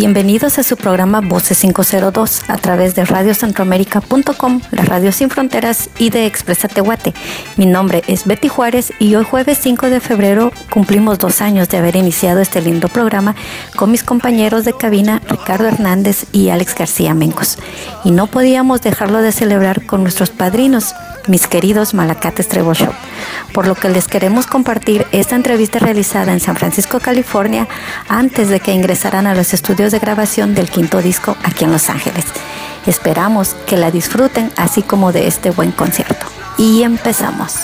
Bienvenidos a su programa Voces 502 a través de radiocentroamérica.com, la radio sin fronteras y de Expresa Tehuate. Mi nombre es Betty Juárez y hoy jueves 5 de febrero cumplimos dos años de haber iniciado este lindo programa con mis compañeros de cabina Ricardo Hernández y Alex García Mencos. Y no podíamos dejarlo de celebrar con nuestros padrinos, mis queridos Malacates Trevor Show, por lo que les queremos compartir esta entrevista realizada en San Francisco, California, antes de que ingresaran a los estudios de grabación del quinto disco aquí en Los Ángeles. Esperamos que la disfruten así como de este buen concierto. Y empezamos.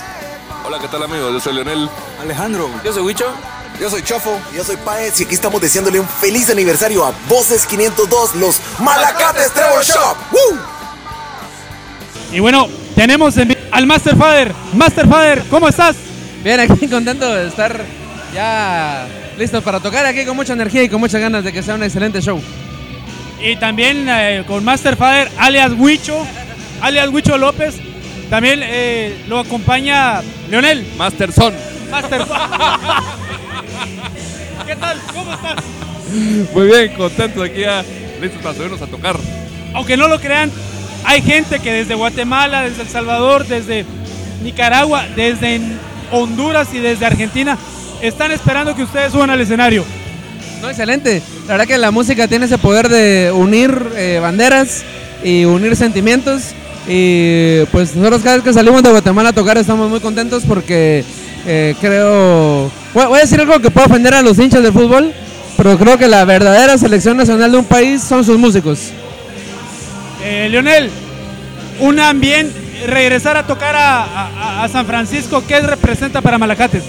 Hola, ¿qué tal amigos? Yo soy Leonel. Alejandro. Yo soy Huicho. Yo soy Chofo. Yo soy Paez y aquí estamos deseándole un feliz aniversario a Voces 502, los Malacates Trevor Shop. ¡Woo! Y bueno, tenemos en al Master Father. Master Father, ¿cómo estás? Bien, aquí contento de estar ya listos para tocar aquí con mucha energía y con muchas ganas de que sea un excelente show. Y también eh, con Master Father, alias Huicho, alias Huicho López. También eh, lo acompaña Leonel. Master Son. Master ¿Qué tal? ¿Cómo estás? Muy bien, contento de aquí ya listos para subirnos a tocar. Aunque no lo crean, hay gente que desde Guatemala, desde El Salvador, desde Nicaragua, desde Honduras y desde Argentina están esperando que ustedes suban al escenario. No, excelente. La verdad que la música tiene ese poder de unir eh, banderas y unir sentimientos. Y pues nosotros cada vez que salimos de Guatemala a tocar estamos muy contentos porque eh, creo... Voy a decir algo que puede ofender a los hinchas de fútbol, pero creo que la verdadera selección nacional de un país son sus músicos. Eh, Leonel, un ambiente, regresar a tocar a, a- a San Francisco, ¿qué representa para Malacates?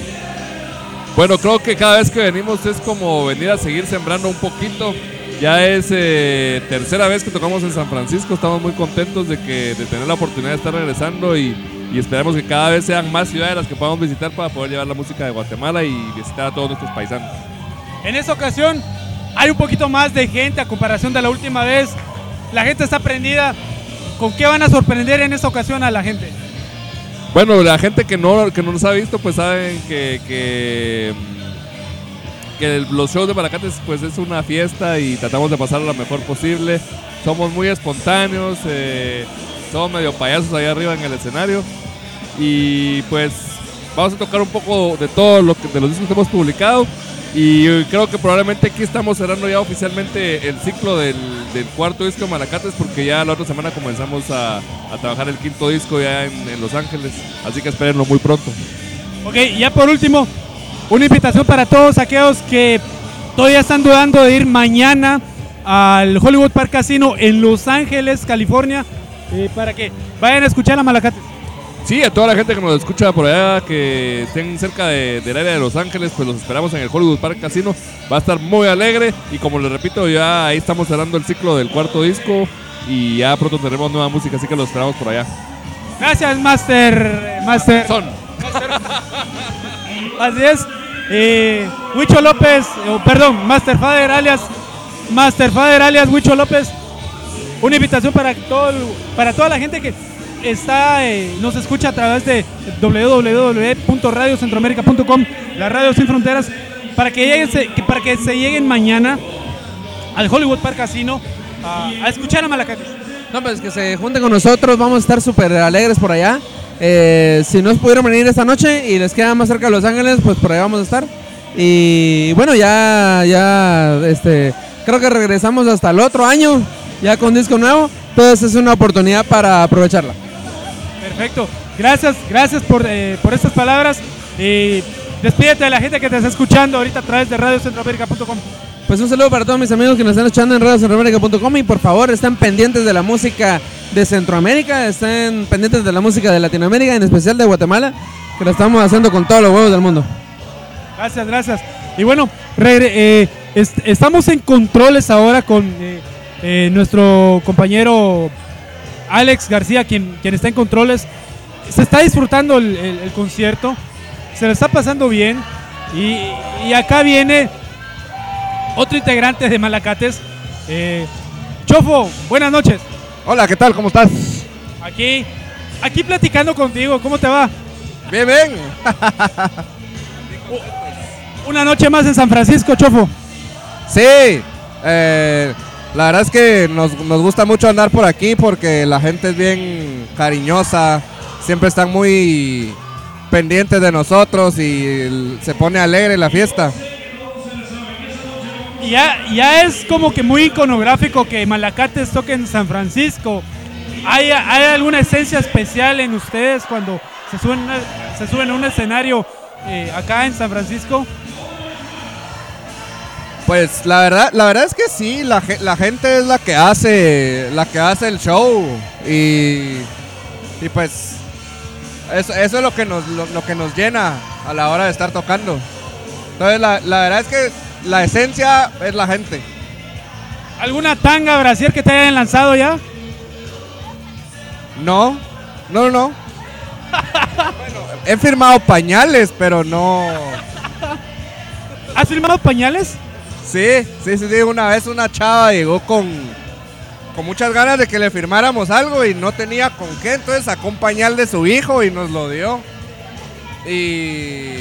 Bueno, creo que cada vez que venimos es como venir a seguir sembrando un poquito. Ya es eh, tercera vez que tocamos en San Francisco. Estamos muy contentos de, que, de tener la oportunidad de estar regresando y, y esperamos que cada vez sean más ciudades las que podamos visitar para poder llevar la música de Guatemala y visitar a todos nuestros paisanos. En esta ocasión hay un poquito más de gente a comparación de la última vez. La gente está prendida. ¿Con qué van a sorprender en esta ocasión a la gente? Bueno, la gente que no, que no nos ha visto, pues saben que, que, el- los shows de Malacates pues es una fiesta y tratamos de pasar lo mejor posible. Somos muy espontáneos, eh, somos medio payasos allá arriba en el escenario y pues vamos a tocar un poco de todo lo que, de los discos que hemos publicado y creo que probablemente aquí estamos cerrando ya oficialmente el ciclo del, cuarto disco de Malacates porque ya la otra semana comenzamos a, trabajar el quinto disco ya en, Los Ángeles, así que espérenlo muy pronto. Ok, ya por último, una invitación para todos aquellos que todavía están dudando de ir mañana al Hollywood Park Casino en Los Ángeles, California, eh, para que vayan a escuchar a Malacates. Sí, a toda la gente que nos escucha por allá, que estén cerca de- del área de Los Ángeles, pues los esperamos en el Hollywood Park Casino. Va a estar muy alegre y como les repito, ya ahí estamos cerrando el ciclo del cuarto disco y ya pronto tendremos nueva música, así que los esperamos por allá. Gracias, Master. Master. Son. Así es. Eh, Huicho López, eh, perdón, Master Father alias Master Father alias Huicho López. Una invitación para todo para toda la gente que está eh, nos escucha a través de www.radiocentroamerica.com, la radio sin fronteras, para que lleguen para que se lleguen mañana al Hollywood Park Casino a, escuchar a Malacates. No, pues que se junten con nosotros, vamos a estar súper alegres por allá. Eh, si no pudieron venir esta noche y les queda más cerca de Los Ángeles, pues por allá vamos a estar. Y bueno, ya, ya, este, creo que regresamos hasta el otro año, ya con disco nuevo. Entonces es una oportunidad para aprovecharla. Perfecto. Gracias, gracias por, eh, por estas palabras. Y despídete de la gente que te está escuchando ahorita a través de radiocentroamérica.com. Pues un saludo para todos mis amigos que nos están escuchando en radiocentroamérica.com y por favor estén pendientes de la música de Centroamérica, estén pendientes de la música de Latinoamérica, en especial de Guatemala, que la estamos haciendo con todos los huevos del mundo. Gracias, gracias. Y bueno, eh, est- estamos en controles ahora con eh, eh, nuestro compañero Alex García, quien, quien está en controles. Se está disfrutando el, el- el concierto, se lo está pasando bien. Y, y acá viene otro integrante de Malacates. eh, Chofo, buenas noches. Hola, ¿qué tal? ¿Cómo estás? Aquí, aquí platicando contigo, ¿cómo te va? Bien, bien. Una noche más en San Francisco, Chofo. Sí, Eh, la verdad es que nos, nos gusta mucho andar por aquí porque la gente es bien cariñosa, siempre están muy pendientes de nosotros y se pone alegre la fiesta. Ya, ya es como que muy iconográfico que Malacates toque en San Francisco. ¿Hay, hay alguna esencia especial en ustedes cuando se suben, se suben a un escenario eh, acá en San Francisco? Pues la verdad, la verdad es que sí, la, la gente es la que hace, la que hace el show y, y pues eso, eso es lo que nos lo, lo que nos llena a la hora de estar tocando. Entonces la, la verdad es que la esencia es la gente. ¿Alguna tanga, brasier que te hayan lanzado ya? No, no, no. Bueno, he firmado pañales, pero no. ¿Has filmado pañales? Sí, sí, sí. Una vez una chava llegó con, con muchas ganas de que le firmáramos algo y no tenía con qué. Entonces sacó un pañal de su hijo y nos lo dio. Y,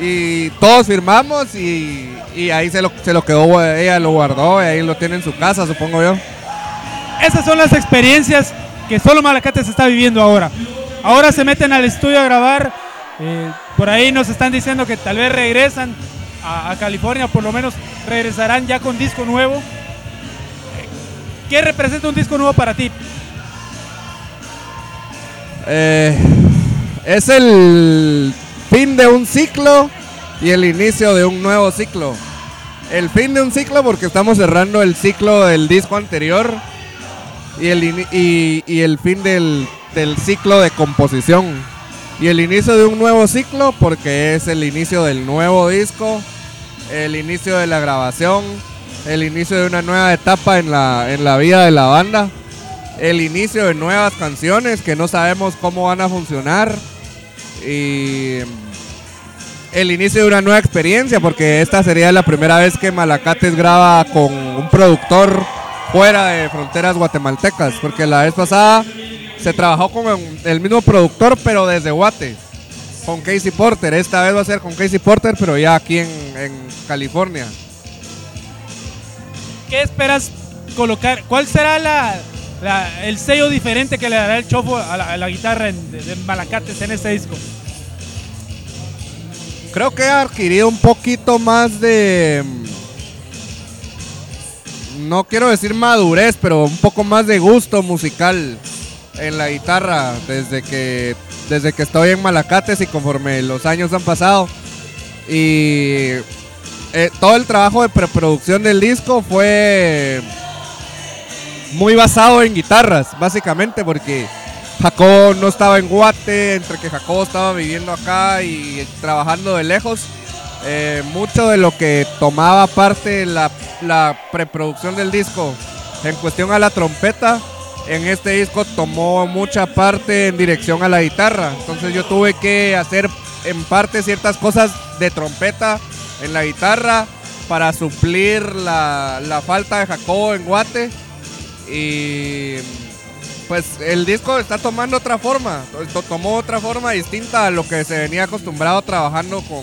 y todos firmamos y, y ahí se lo, se lo quedó, ella lo guardó y ahí lo tiene en su casa, supongo yo. Esas son las experiencias que solo Malacates está viviendo ahora. Ahora se meten al estudio a grabar. eh, por ahí nos están diciendo que tal vez regresan a, California, por lo menos regresarán ya con disco nuevo. ¿Qué representa un disco nuevo para ti? Eh, es el fin de un ciclo y el inicio de un nuevo ciclo. El fin de un ciclo porque estamos cerrando el ciclo del disco anterior y el, y el fin del, del ciclo de composición. Y el inicio de un nuevo ciclo porque es el inicio del nuevo disco, el inicio de la grabación, el inicio de una nueva etapa en la, en la vida de la banda el inicio de nuevas canciones que no sabemos cómo van a funcionar y el inicio de una nueva experiencia porque esta sería la primera vez que Malacates graba con un productor fuera de fronteras guatemaltecas porque la vez pasada se trabajó con el mismo productor pero desde Guate con Casey Porter esta vez va a ser con Casey Porter pero ya aquí en, en California ¿Qué esperas colocar? ¿Cuál será la, la- el sello diferente que le dará el chofo a la, a la guitarra en- de, de Malacates en este disco? Creo que ha adquirido un poquito más de. mm, No quiero decir madurez, pero un poco más de gusto musical en la guitarra desde que, desde que estoy en Malacates y conforme los años han pasado. Y eh, todo el trabajo de preproducción del disco fue muy basado en guitarras, básicamente, porque Jacobo no estaba en Guate, entre que Jacobo estaba viviendo acá y trabajando de lejos. eh, mucho de lo que tomaba parte la, la preproducción del disco en cuestión a la trompeta, en este disco tomó mucha parte en dirección a la guitarra. Entonces yo tuve que hacer en parte ciertas cosas de trompeta en la guitarra para suplir la, la falta de Jacobo en Guate. Y pues el disco está tomando otra forma, to- tomó otra forma distinta a lo que se venía acostumbrado trabajando con,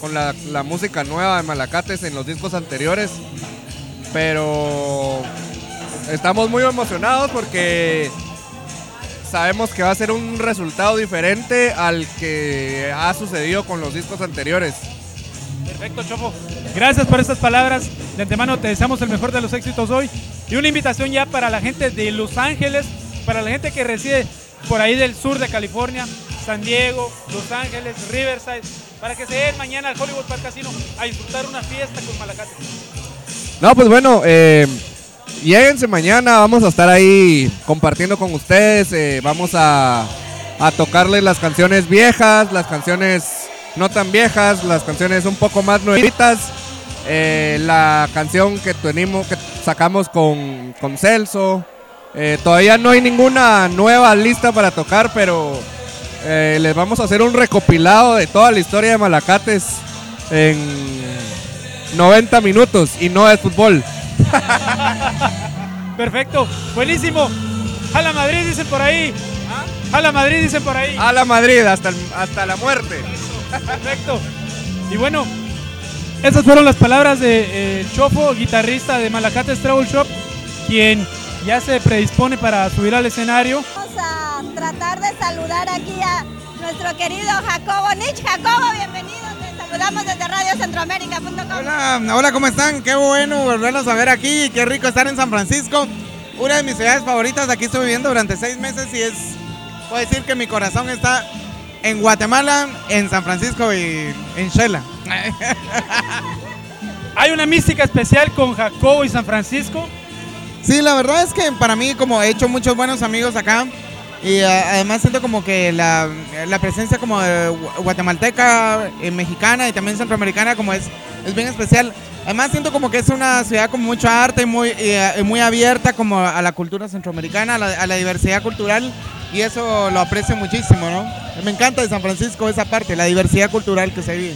con la, la música nueva de Malacates en los discos anteriores. Pero estamos muy emocionados porque sabemos que va a ser un resultado diferente al que ha sucedido con los discos anteriores. Perfecto, Chofo. Gracias por estas palabras. De antemano te deseamos el mejor de los éxitos hoy. Y una invitación ya para la gente de Los Ángeles, para la gente que reside por ahí del sur de California, San Diego, Los Ángeles, Riverside, para que se den mañana al Hollywood Park Casino a disfrutar una fiesta con Malacate. No, pues bueno, eh, lléguense mañana, vamos a estar ahí compartiendo con ustedes, eh, vamos a, tocarles las canciones viejas, las canciones no tan viejas, las canciones un poco más nuevitas, eh, la canción que tenemos, que sacamos con, con Celso, eh, todavía no hay ninguna nueva lista para tocar, pero les vamos a hacer un recopilado de toda la historia de Malacates en 90 minutos y no es fútbol. Perfecto, buenísimo. Jala Madrid dicen por ahí. Jala Madrid dicen por ahí. A la Madrid hasta, el- hasta la muerte. Perfecto. Y bueno, Esas fueron las palabras de eh, Chofo, guitarrista de Malacates Travel Shop, quien ya se predispone para subir al escenario. Vamos a tratar de saludar aquí a nuestro querido Jacobo Nich. Jacobo, bienvenido. Te saludamos desde radiocentroamérica.com. Hola, hola, ¿cómo están? Qué bueno volverlos a ver aquí. Qué rico estar en San Francisco. Una de mis ciudades favoritas. Aquí estoy viviendo durante seis meses y es, puedo decir que mi corazón está en Guatemala, en San Francisco y en Shela. Hay una mística especial con Jacobo y San Francisco. Sí, la verdad es que para mí, como he hecho muchos buenos amigos acá, y uh, además siento como que la, la presencia como de guatemalteca, eh, mexicana y también centroamericana como es, es bien especial. Además siento como que es una ciudad con mucho arte y muy, y, muy abierta como a la cultura centroamericana, a la, diversidad cultural y eso lo aprecio muchísimo, ¿no? Me encanta de San Francisco esa parte, la diversidad cultural que se vive.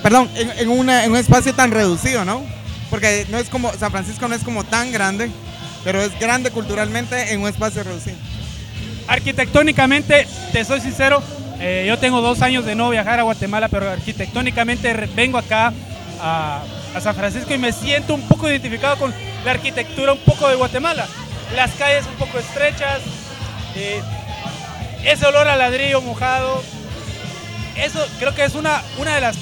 perdón, en, en, en un espacio tan reducido, ¿no? Porque no es como, San Francisco no es como tan grande, pero es grande culturalmente en un espacio reducido. Arquitectónicamente, te soy sincero, eh, yo tengo dos años de no viajar a Guatemala, pero arquitectónicamente vengo acá a, San Francisco y me siento un poco identificado con la arquitectura un poco de Guatemala. Las calles un poco estrechas, eh, ese olor a ladrillo mojado, eso creo que es una, una de las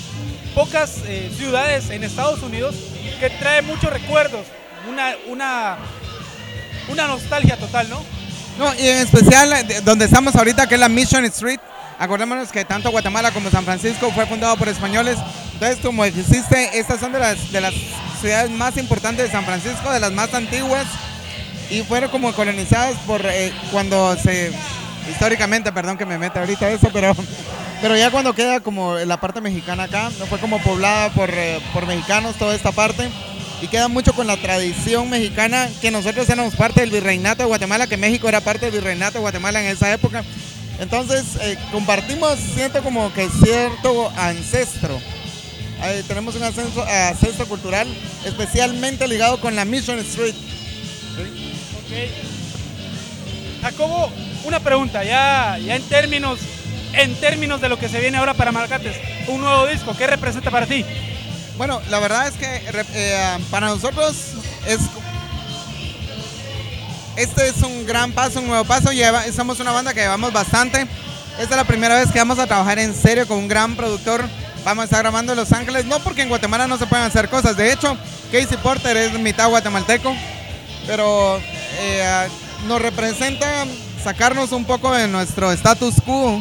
pocas eh, ciudades en Estados Unidos que trae muchos recuerdos, una, una, una nostalgia total, ¿no? No, y en especial donde estamos ahorita, que es la Mission Street. Acordémonos que tanto Guatemala como San Francisco fue fundado por españoles. Entonces, como existe, estas son de las, de las ciudades más importantes de San Francisco, de las más antiguas, y fueron como colonizadas por eh, cuando se, históricamente, perdón que me meta ahorita eso, pero, pero ya cuando queda como la parte mexicana acá, no fue como poblada por, eh, por mexicanos toda esta parte y queda mucho con la tradición mexicana que nosotros éramos parte del virreinato de Guatemala, que México era parte del virreinato de Guatemala en esa época. Entonces eh, compartimos, siento como que cierto ancestro. Tenemos un ascenso, ancestro cultural especialmente ligado con la Mission Street. Okay. Jacobo, una pregunta, ya, ya en términos en términos de lo que se viene ahora para Malacates, un nuevo disco, ¿qué representa para ti? Bueno, la verdad es que eh, para nosotros es este es un gran paso, un nuevo paso. Lleva, somos una banda que llevamos bastante. Esta es la primera vez que vamos a trabajar en serio con un gran productor. Vamos a estar grabando en Los Ángeles, no porque en Guatemala no se pueden hacer cosas. De hecho, Casey Porter es mitad guatemalteco, pero eh, nos representa sacarnos un poco de nuestro status quo,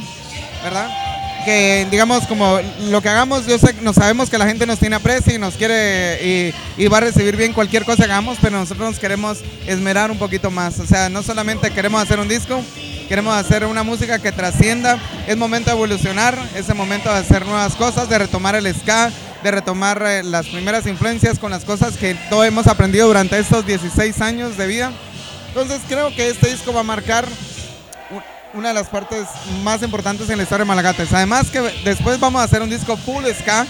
¿verdad? Que digamos como lo que hagamos, yo sé, no sabemos que la gente nos tiene aprecio y nos quiere y, y, va a recibir bien cualquier cosa que hagamos, pero nosotros nos queremos esmerar un poquito más. O sea, no solamente queremos hacer un disco, queremos hacer una música que trascienda. Es momento de evolucionar, es el momento de hacer nuevas cosas, de retomar el ska, de retomar eh, las primeras influencias con las cosas que todos hemos aprendido durante estos 16 años de vida. Entonces creo que este disco va a marcar una de las partes más importantes en la historia de Malagates. Además que después vamos a hacer un disco full ska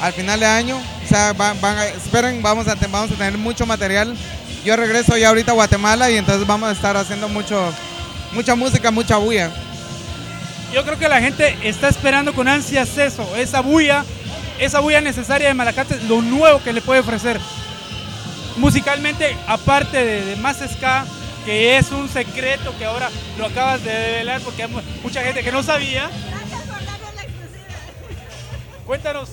al final de año. O sea, esperen, vamos a, vamos a tener mucho material. Yo regreso ya ahorita a Guatemala y entonces vamos a estar haciendo mucho, mucha música, mucha bulla. Yo creo que la gente está esperando con ansias eso, esa bulla, esa bulla necesaria de Malacates, lo nuevo que le puede ofrecer. Musicalmente, aparte de, de más ska, que es un secreto que ahora lo acabas de develar porque hay mucha gente que no sabía. Gracias por darnos la exclusiva. Cuéntanos,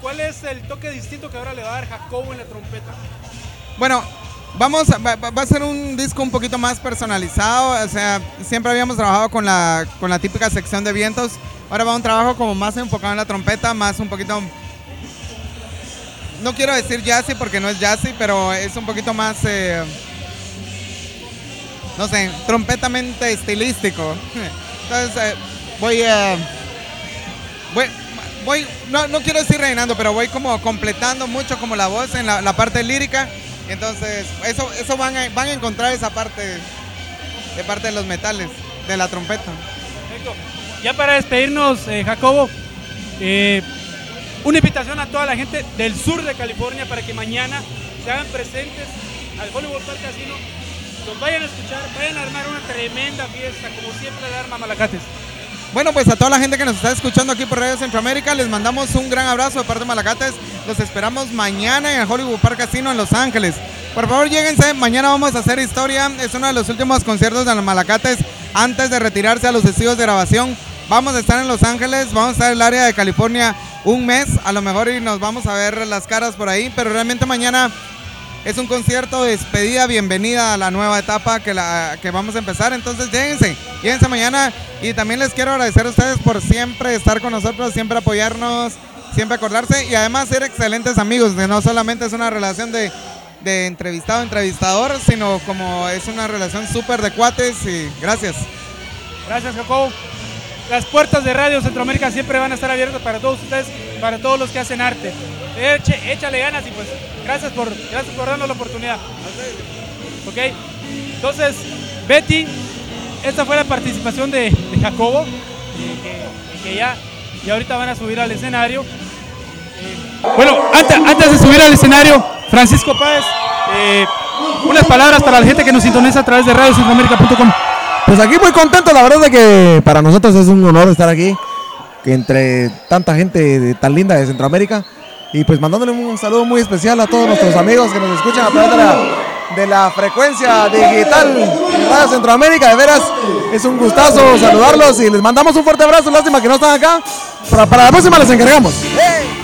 ¿cuál es el toque distinto que ahora le va a dar Jacobo en la trompeta? Bueno, vamos a, va, va, a ser un disco un poquito más personalizado, o sea, siempre habíamos trabajado con la, con la típica sección de vientos, ahora va un trabajo como más enfocado en la trompeta, más un poquito... No quiero decir jazzy porque no es jazzy, pero es un poquito más... Eh, no sé, trompetamente estilístico. Entonces, eh, voy a. voy, voy, no, no, quiero decir reinando, pero voy como completando mucho como la voz en la, parte lírica. Entonces, eso, eso van, a, van a encontrar esa parte de parte de los metales, de la trompeta. Perfecto. Ya para despedirnos, eh, Jacobo, eh, una invitación a toda la gente del sur de California para que mañana se hagan presentes al Hollywood Park Casino los vayan a escuchar, vayan a armar una tremenda fiesta, como siempre la arma Malacates. Bueno, pues a toda la gente que nos está escuchando aquí por Radio Centroamérica, les mandamos un gran abrazo de parte de Malacates. Los esperamos mañana en el Hollywood Park Casino en Los Ángeles. Por favor, lléguense. Mañana vamos a hacer historia. Es uno de los últimos conciertos de los Malacates antes de retirarse a los estudios de grabación. Vamos a estar en Los Ángeles, vamos a estar en el área de California un mes, a lo mejor y nos vamos a ver las caras por ahí, pero realmente mañana es un concierto de despedida, bienvenida a la nueva etapa que, la, que vamos a empezar. Entonces, lléguense, lléguense mañana. Y también les quiero agradecer a ustedes por siempre estar con nosotros, siempre apoyarnos, siempre acordarse y además ser excelentes amigos. No solamente es una relación de, de entrevistado-entrevistador, sino como es una relación súper de cuates. Y gracias. Gracias, Jacobo. Las puertas de Radio Centroamérica siempre van a estar abiertas para todos ustedes, para todos los que hacen arte. Eche- échale ganas y pues gracias por, gracias por darnos la oportunidad. Ok, entonces Betty, esta fue la participación de, Jacobo, que, ya, y ahorita van a subir al escenario. Eh, bueno, antes, antes de subir al escenario, Francisco Páez, eh, unas palabras para la gente que nos sintoniza a través de radiocentroamérica.com. Pues aquí muy contento, la verdad de que para nosotros es un honor estar aquí, que entre tanta gente tan linda de Centroamérica. Y pues mandándole un saludo muy especial a todos nuestros amigos que nos escuchan a través de la, de la frecuencia digital Radio Centroamérica. De veras, es un gustazo saludarlos y les mandamos un fuerte abrazo. Lástima que no están acá. Para, para la próxima les encargamos. Sí,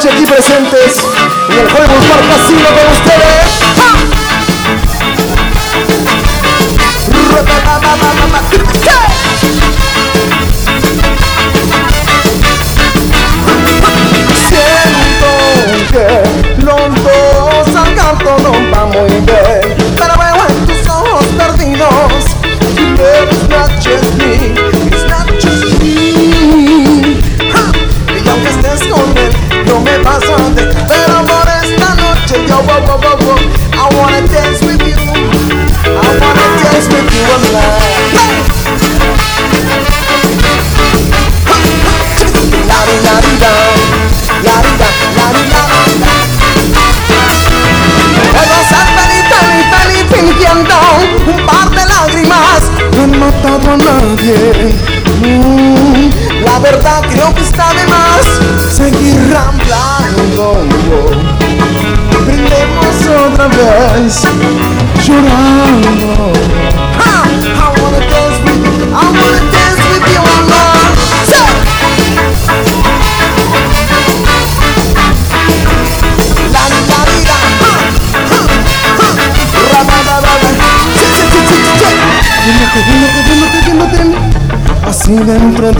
noche aquí presentes en el Hollywood Park Casino con ustedes.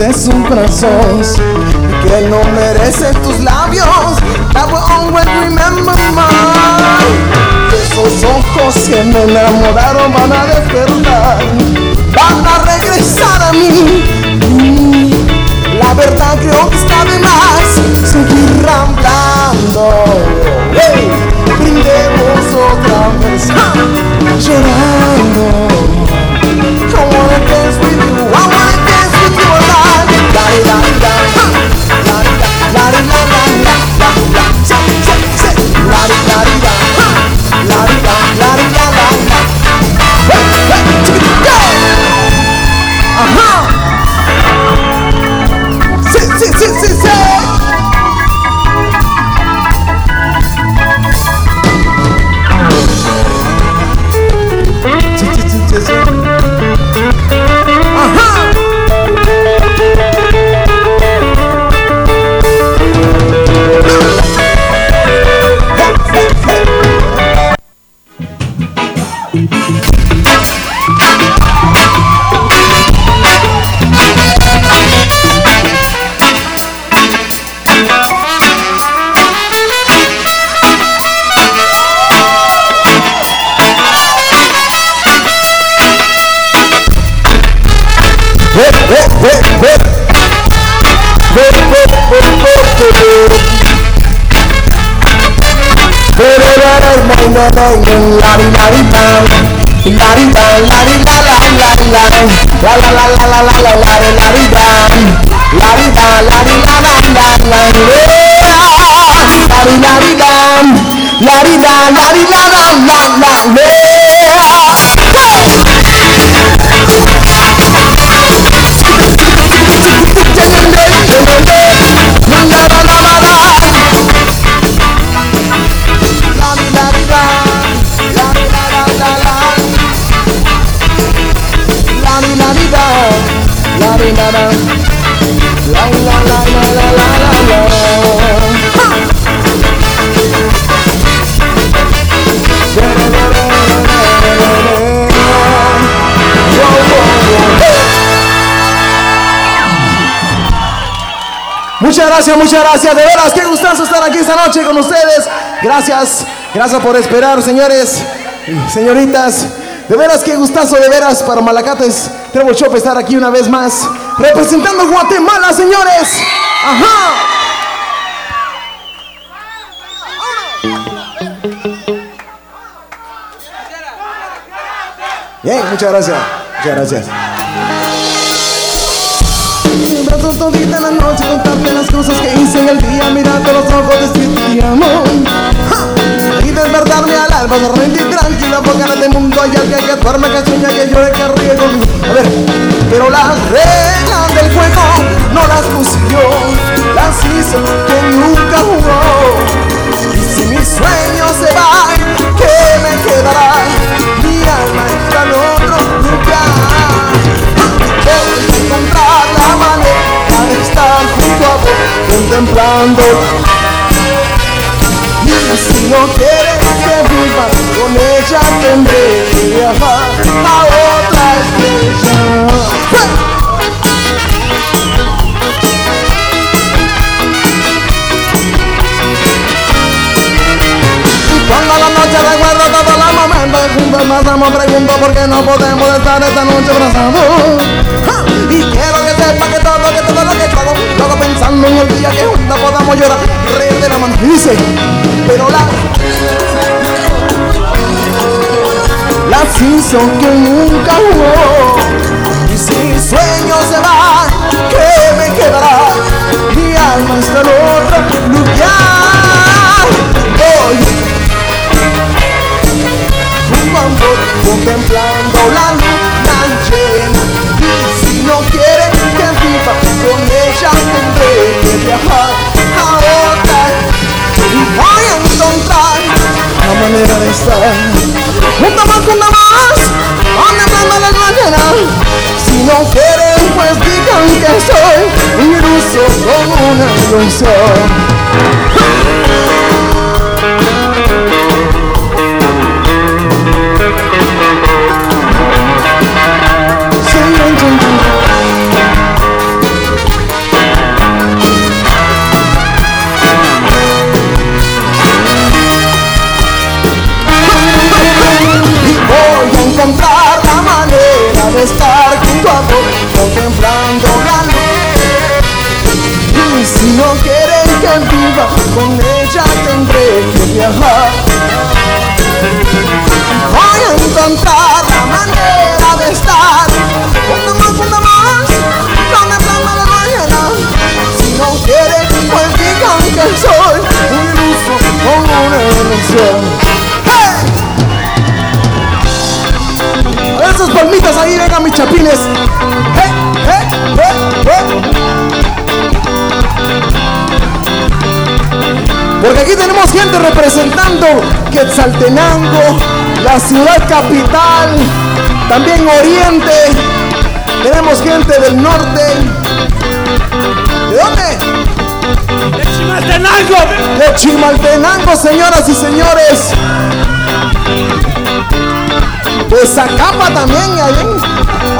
De sus brazos que no merece tus labios. That will always remember mine. Esos ojos que me enamoraron van a gracias, muchas gracias. De veras, qué gustazo estar aquí esta noche con ustedes. Gracias, gracias por esperar, señores señoritas. De veras, qué gustazo, de veras, para Malacates Treble Shop estar aquí una vez más. Representando Guatemala, señores. Ajá. Bien, muchas gracias. Muchas gracias. Todita la noche contarte las cosas que hice en el día. Mirarte los ojos decirte amor. ¡Ja! Y despertarme al alba, dormir tranquila Porque en este mundo. Hay alguien que duerme, que sueña, que llore, que ríe conmigo. A ver, pero las reglas del juego no las yo Las hizo Contemplando Y si no quieres que viva con ella Tendré que viajar a otra estrella Cuando la noche recuerdo todos los momentos juntos pasamos Pregunto por qué no podemos estar esta noche abrazados. En el día que juntos podamos llorar reír de la mano. Dice, pero la Las hizo que nunca jugó Y si sueño se va, ¿qué me quedará? Mi alma está en otro lugar manera de estar. Junto más, junto más, contemplando la llena. Si no quieren, pues digan que soy iluso con una ilusión. Estar junto a vos contemplando la luz. Y si no quieren que viva con ella tendré que viajar. Voy a encontrar la manera de estar junto más, junto más, contemplando la mañana. Si no quieren, pues digan que soy un iluso con una ilusión. Esas palmitas ahí, vengan mis chapines. ¡Eh, eh, eh, eh! Porque aquí tenemos gente representando Quetzaltenango, la ciudad capital, también Oriente. Tenemos gente del norte. ¿De dónde? De Chimaltenango. De Chimaltenango, señoras y señores. De Zacapa también, ahí,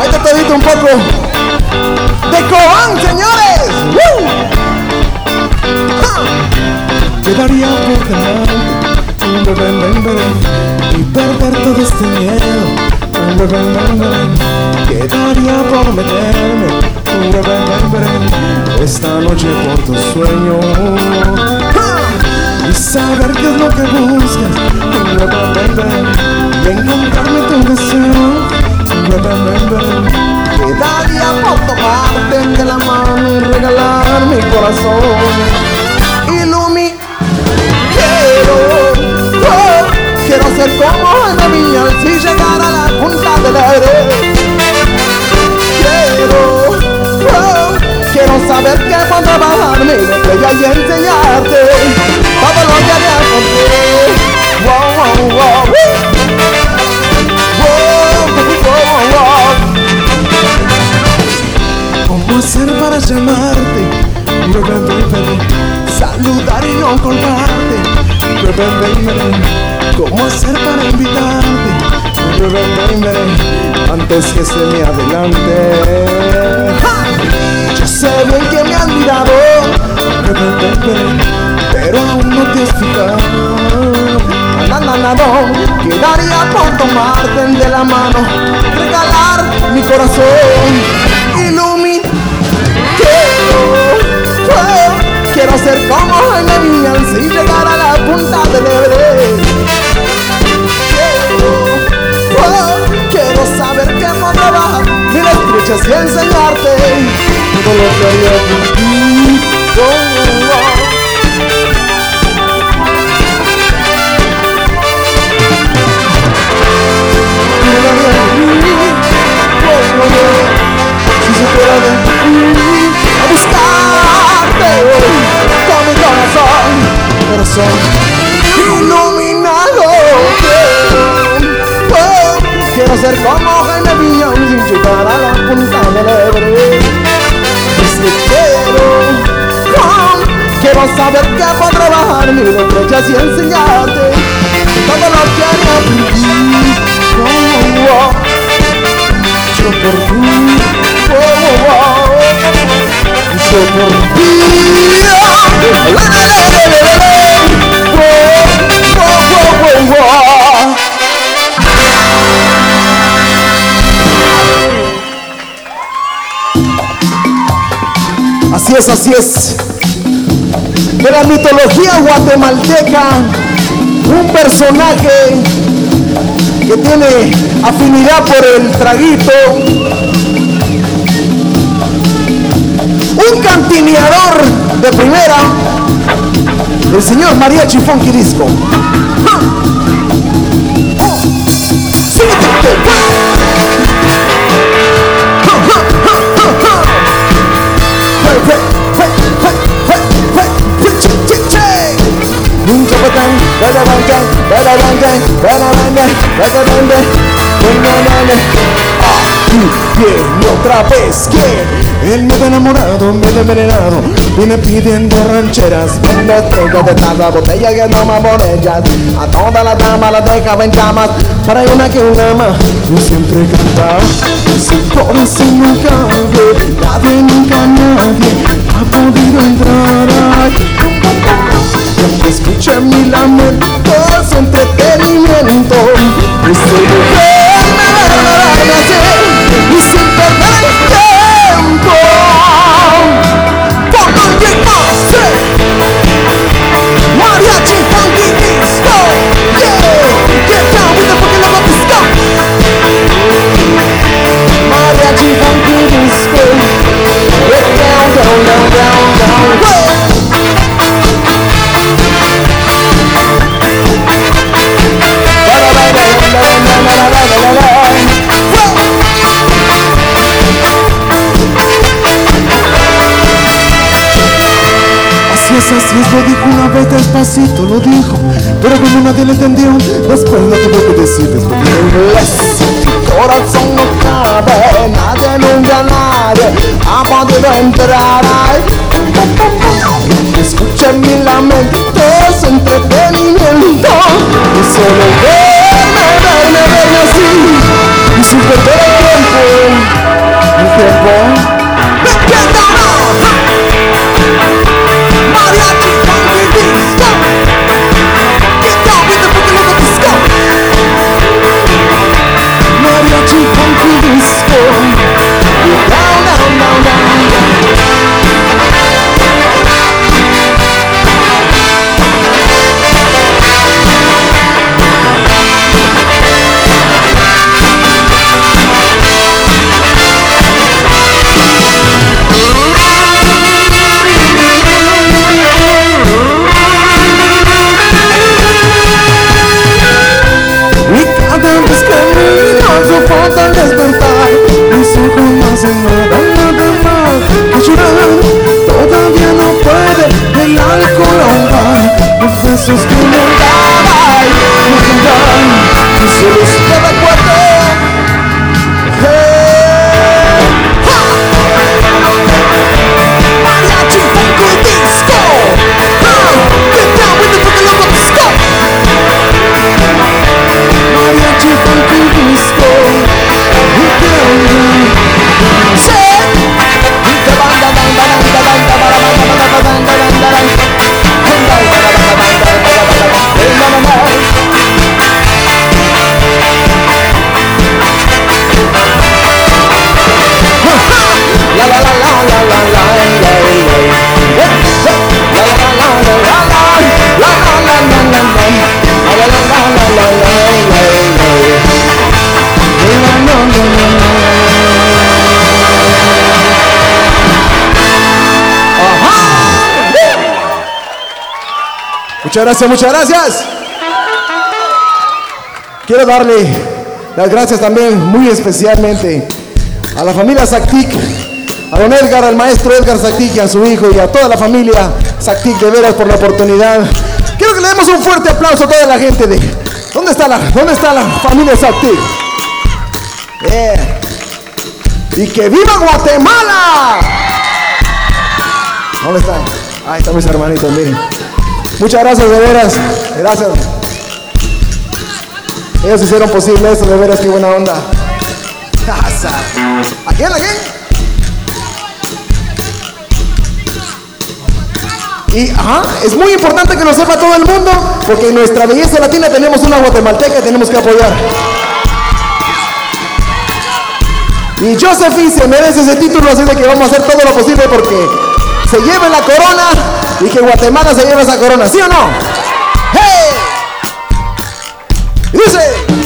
ahí te pedito un poco. De Cobán, señores. ¡Woo! ¡Ja! Quedaría por delante y perder todo este miedo. Quedaría por meterme esta noche por tu sueño. Y saber qué es lo que buscas. Ven contarme tu deseo, ven, ven, daría por tomarte que la mano y regalar mi corazón. Ilumi, quiero, oh, quiero ser como Ana mía si llegara a la punta del aire. Quiero, oh, quiero saber que cuando bajarme de estrella y enseñarte todo lo que haría por ti. Wow, wow, wow. Hacer para llamarte? Bebé, saludar y no colgarte. Bebé, ¿cómo hacer para invitarte? Bebé, antes que se me adelante. ¡Ja! Yo sé bien que me han mirado, pero aún no te has fijado. Quedaría por tomarte de la mano, regalar mi corazón, quiero ser como Villan sin llegar a la punta del Everest. Quiero, oh, quiero saber que podré bajar mil estrechas y enseñarte todo lo que haría por ti. Oh, oh. Si supiera de ti, a buscarte con mi corazón, corazón iluminado. Oh, quiero ser como Villón sin llegar a la punta del Everest. Es que quiero, oh, quiero saber que podré bajar mil estrellas y enseñarte todo lo que haría por ti. Oh, oh, oh. Yo por ti, Así es. De la mitología guatemalteca, un personaje que tiene afinidad por el traguito, un cantineador de primera, el señor Mariachi Funky Disco. Un chapatán, balabancan, balabancan, balabancan, balabancan, balabancan. Ah, y viene otra vez que el medio enamorado, medio envenenado, viene pidiendo rancheras, vende estrellas de taza, botella que no más botellas, a todas las damas las deja en llamas, para una que una más, yo siempre canta, su corazón no cabe, nadie, nunca nadie ha podido entrar. Que escuche mi lamento, su entretenimiento su mujer me verá nacer Y sin perder Es, así es, lo dijo una vez despacito, lo dijo Pero cuando nadie le entendió, después lo tuvo que decir después en inglés corazón no cabe, nadie, nunca nadie ha podido entrar ahí Escucha mi lamento, su entretenimiento Y solo verme, verme, verme así Y sin perder el tiempo, el tiempo Muchas gracias, muchas gracias. Quiero darle las gracias también muy especialmente a la familia Sactic, a don Edgar, al maestro Edgar Sactic y a su hijo y a toda la familia Sactic de veras por la oportunidad. Quiero que le demos un fuerte aplauso a toda la gente de... ¿Dónde está la, dónde está la familia Sactic? Yeah. Y que viva Guatemala. ¿Dónde están? Ahí están mis hermanitos, miren. Muchas gracias, de veras. Gracias. Ellos hicieron posible eso, de veras, qué buena onda. ¿A quién, a quién? Y ajá, es muy importante que lo sepa todo el mundo, porque en nuestra belleza latina tenemos una guatemalteca y tenemos que apoyar. Y Josephine se merece ese título, así de que vamos a hacer todo lo posible porque se lleve la corona y que Guatemala se lleve esa corona, ¿sí o no? ¡Hey! Dice.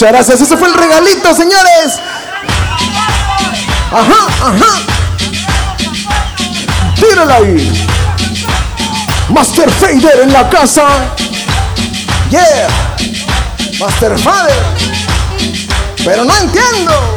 Muchas gracias, ese fue el regalito, señores. Ajá, ajá. Tírala ahí. Master Fader en la casa. Yeah. Master Father. Pero no entiendo.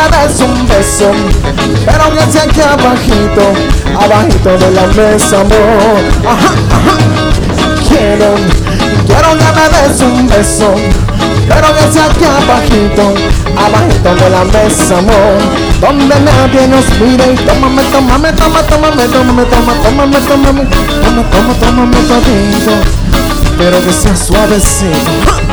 me des un beso, pero que sea aquí abajito, abajito de la mesa, amor. Quiero, quiero que me des un beso, pero que sea aquí abajito, abajito de la mesa, amor. Donde nadie nos mire y tómame, tómame, toma, tómame, tómame, toma, tómame, tómame, toma, toma, tómame todito, pero que sea suavecito.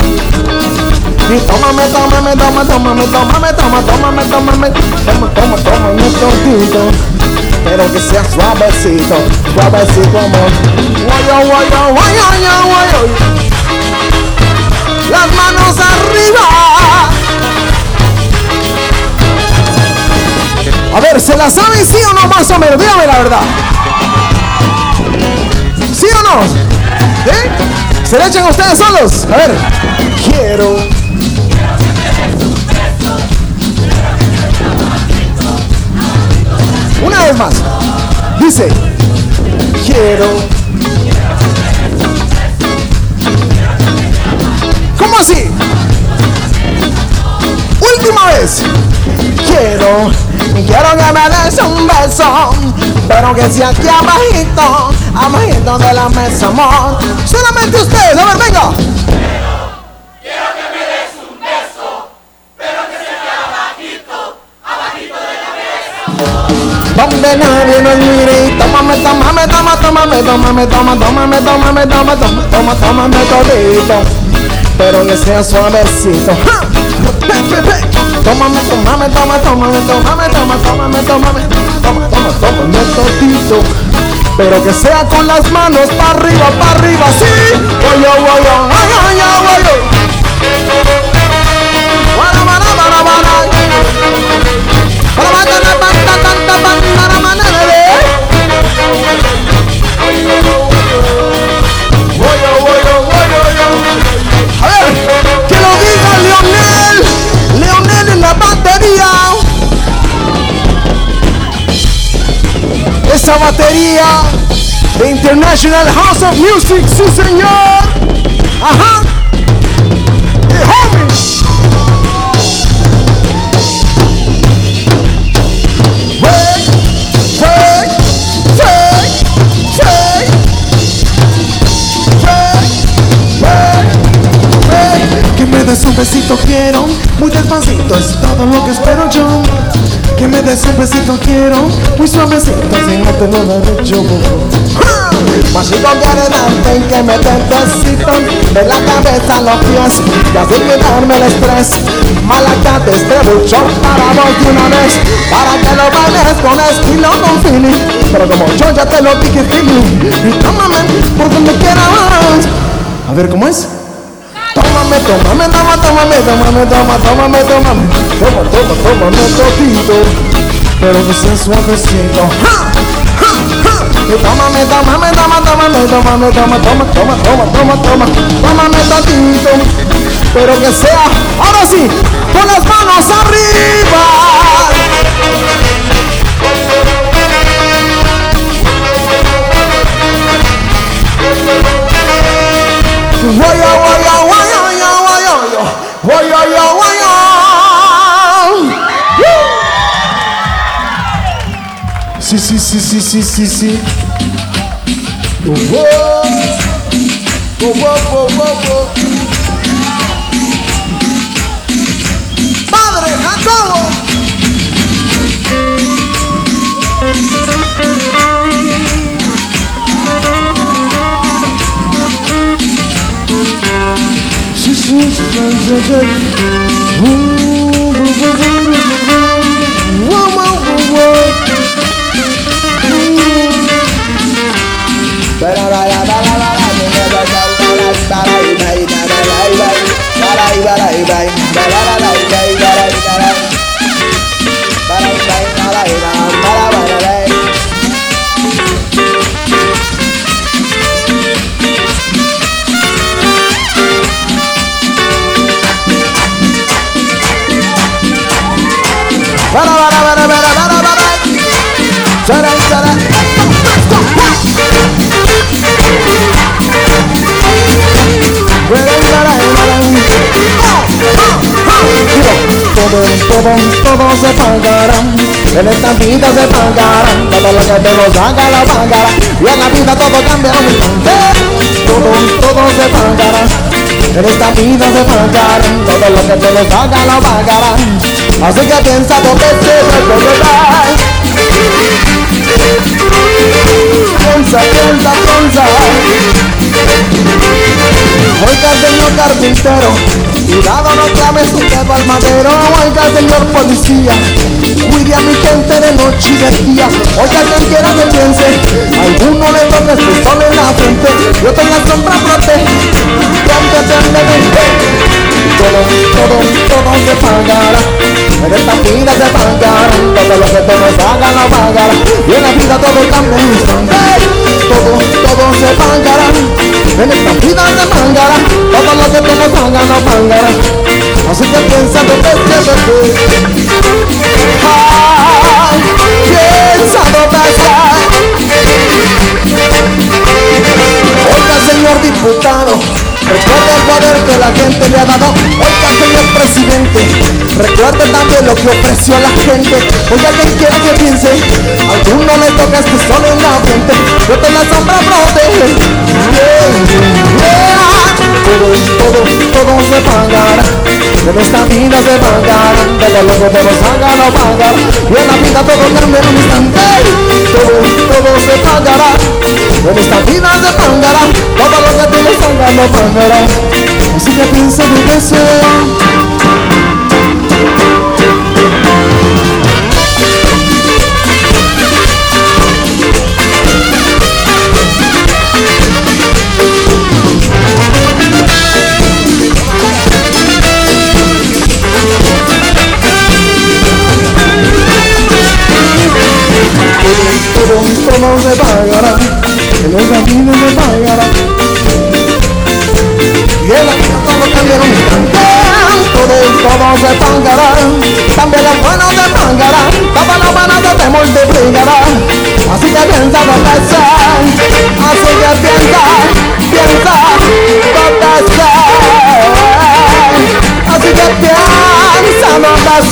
Y tómame, tómame, toma, tómame, tómame, toma, tómame, tómame, toma, toma, toma un chontito. Pero que sea suavecito, suavecito amor. Guayo, guayo, guayo, guayo, guayo. Las manos arriba. A ver, ¿se la saben sí o no más o menos? Dígame la verdad. ¿Sí o no? ¿Eh? ¿Se la echan ustedes solos? A ver. Quiero más. Dice. Quiero. ¿Cómo así? Última vez. Quiero, quiero que me des un beso, pero que sea aquí abajito, abajito de la mesa, amor. Solamente ustedes, a ver, venga. Donde nadie nos mire tómame, tómame, toma, tómame, tómame, toma, tómame, tómame, toma, toma, toma, tómame todito, pero que sea suavecito. Tómame, tómame, toma, tómame, tómame, toma, tómame, tómame, toma, toma, tómame todito, pero que sea con las manos para arriba, para arriba, sí. Guara, guara, guara, guara. Guara, guara, guara, guara, guara, guara, guara, Esa batería de International House of Music, sí señor. Ajá. The homies. Que me des un besito quiero, muy despacito es todo lo que espero yo. Que me des un besito quiero, muy suavecito sin no te lo daré yo. Masito quiere darte y que me des besitos de la cabeza a los pies y así quitarme el estrés. Malacate este bucho para vos de una vez, para que lo bailes con estilo, con feeling. Pero como yo ya te lo dije, feeling, y tómame por donde quieras. A ver cómo es. Tómame, tómame, toma, tómame, tómame, toma, tómame, tómame, toma, toma, tómame todito, pero que sea suavecito. ¡Ja! Tómame, tómame, tómame, tómame, tómame pero que sea, ahora sí, con las manos arriba. si, si, si, si, si, si, si. Oh, oh, oh, oh, oh, oh. Padre Jacobo. Si, si, si, si, si, si. Oh, oh, oh, oh, oh. Bye. Todo, todo, todo se pagará. En esta vida se pagará. Todo lo que te lo haga lo pagará. Y en la vida todo cambia un instante. Todo, todo se pagará. En esta vida se pagará. Todo lo que te lo haga lo pagará. Así que piensa dos veces recordar. Piensa, piensa, piensa. Oiga, señor carpintero, cuidado no claves un dedo al madero. Oiga, señor policía, cuide a mi gente de noche y de día. Oiga, quien quiera que piense, a alguno le toca este sol en la frente. Yo tengo la sombra protege, donde te todo, todo, todo se pagará. En esta vida se pagará. Todo lo que te nos haga lo pagará. Y en la vida todo cambia en un instante. Todo, todo se pagará. En esta vida se pagará. Todo lo que te nos haga lo pagará. Así que piensa dos veces piensa dos veces. Oiga, señor diputado, recuerde el poder que la gente le ha dado. Oiga, señor presidente, recuerde también lo que ofreció la gente. Oiga, quien quiera que piense, a alguno le toca este sol en la frente. Yo te la sombra protege. Todo, todo, todo se pagará. En esta vida se pagará. Todo lo que te nos haga lo pagará. Y en la vida todo cambia en un instante. Todo, todo se pagará. En esta vida se pagará. Todo lo que te nos haga lo pagará. Así que piensa mi deseo. no se pagará, que no es se pagará. Y en la vida todo cambiaron todo, todo se pagará, también las buenas se pagará, todas las manos te multiplicará, así que piensa dos veces, así que piensa, piensa dos así que piensa dónde estás.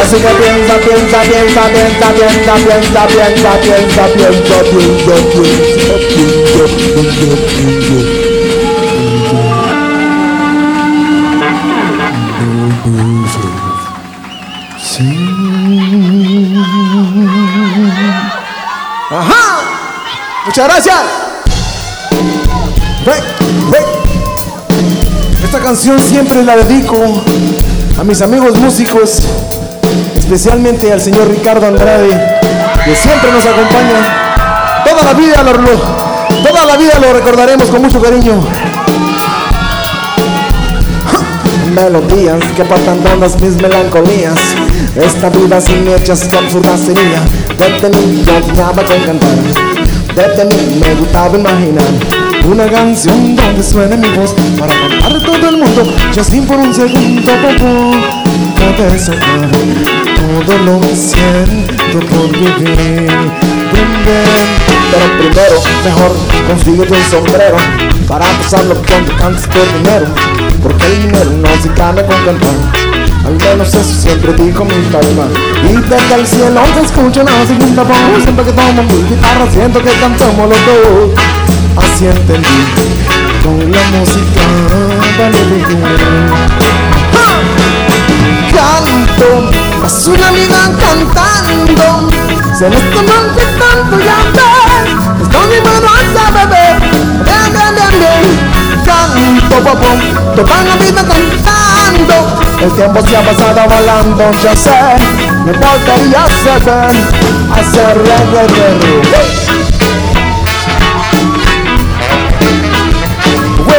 Así que piensa, piensa, piensa, piensa, piensa, piensa, piensa, piensa, piensa, piensa, piensa, piensa, piensa, piensa. Ajá. Muchas gracias. Canción siempre la dedico a mis amigos músicos, especialmente al señor Ricardo Andrade, que siempre nos acompaña. Toda la vida lo, lo- toda la vida lo recordaremos con mucho cariño. Melodías que apartan todas mis melancolías. Esta vida sin hechas que absurda sería. Desde niño soñaba con cantar. Desde niño me gustaba imaginar una canción donde suene mi voz para cantar todo el mundo. Así por un segundo poco poder sacar todo lo que siento por vivir. Pero primero, mejor consíguete un sombrero para pasarlo cuando cantes por dinero. Porque el dinero no se gana con cantar. Al menos eso siempre dijo mi palma Y desde el cielo se escucha una segunda voz Siempre que tomo mi guitarra siento que cantamos los dos Así entendí Con la música vale Canto, paso la vida cantando. Se me está manquitando ya ves Estoy mi mano hasta beber Bien, bien, bien, Canto, popón, toda la vida cantando. El tiempo se ha pasado volando, yo sé. Me volvería a saber Hacer reggae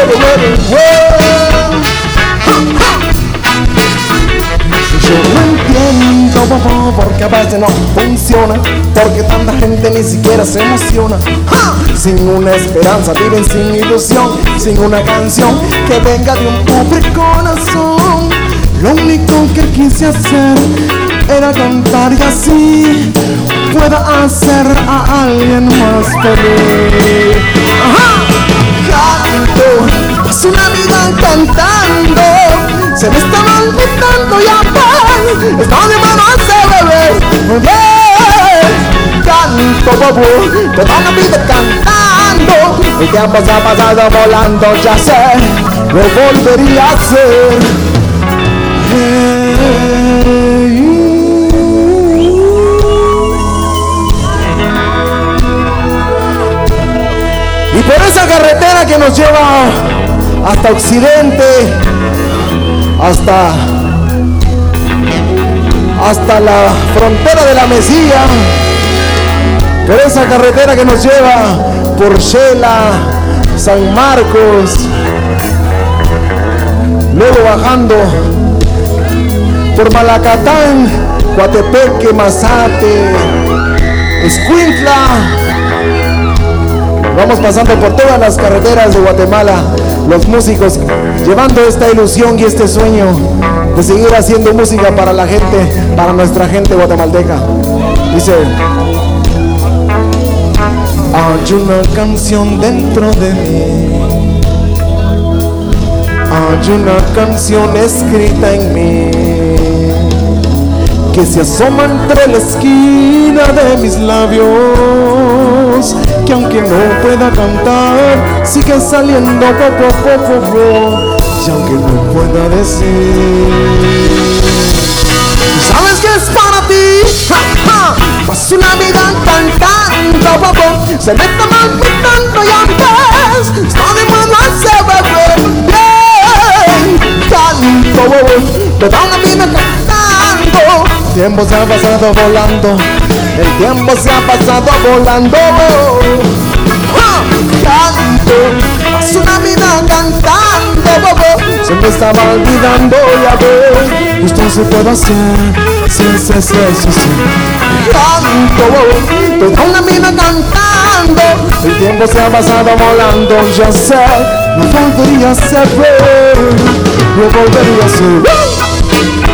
world. Yo no entiendo, papá, por qué a veces no funciona, porque tanta gente ni siquiera se emociona. Sin una esperanza viven sin ilusión, sin una canción que venga de un pobre corazón. Lo único que quise hacer era cantar y así pueda hacer a alguien más feliz. Ajá. Paso una vida cantando, se me estaba olvidando ya pues, está de ese bebé. Canto, bobo, toda una vida cantando, el tiempo se ha pasado volando, ya sé, lo volvería a hacer. Y por esa carretera que nos lleva hasta Occidente, hasta, hasta la frontera de la Mesía, por esa carretera que nos lleva por Shela, San Marcos, luego bajando por Malacatán, Coatepeque, Mazate, Escuintla. Vamos pasando por todas las carreteras de Guatemala, los músicos llevando esta ilusión y este sueño de seguir haciendo música para la gente, para nuestra gente guatemalteca. Dice, hay una canción dentro de mí. Hay una canción escrita en mí que se asoma entre la esquina de mis labios, que aunque no pueda cantar, sigue saliendo poco a poco, y aunque no pueda decir, sabes que es para ti, ja, ja, paso una vida cantando, poco, se me está maltratando y antes, está de mano ese bebé, bien, canto, bobo, toda una vida cantando, el tiempo se ha pasado volando, el tiempo se ha pasado volando. ¡Ah! Canto, paso una vida cantando, bobo. Se me estaba olvidando ya ver, esto se puede hacer, sí, sí, sí, sí, sí. Canto, toda una vida cantando, el tiempo se ha pasado volando, ya sé, no volvería a ser, no volvería a ser.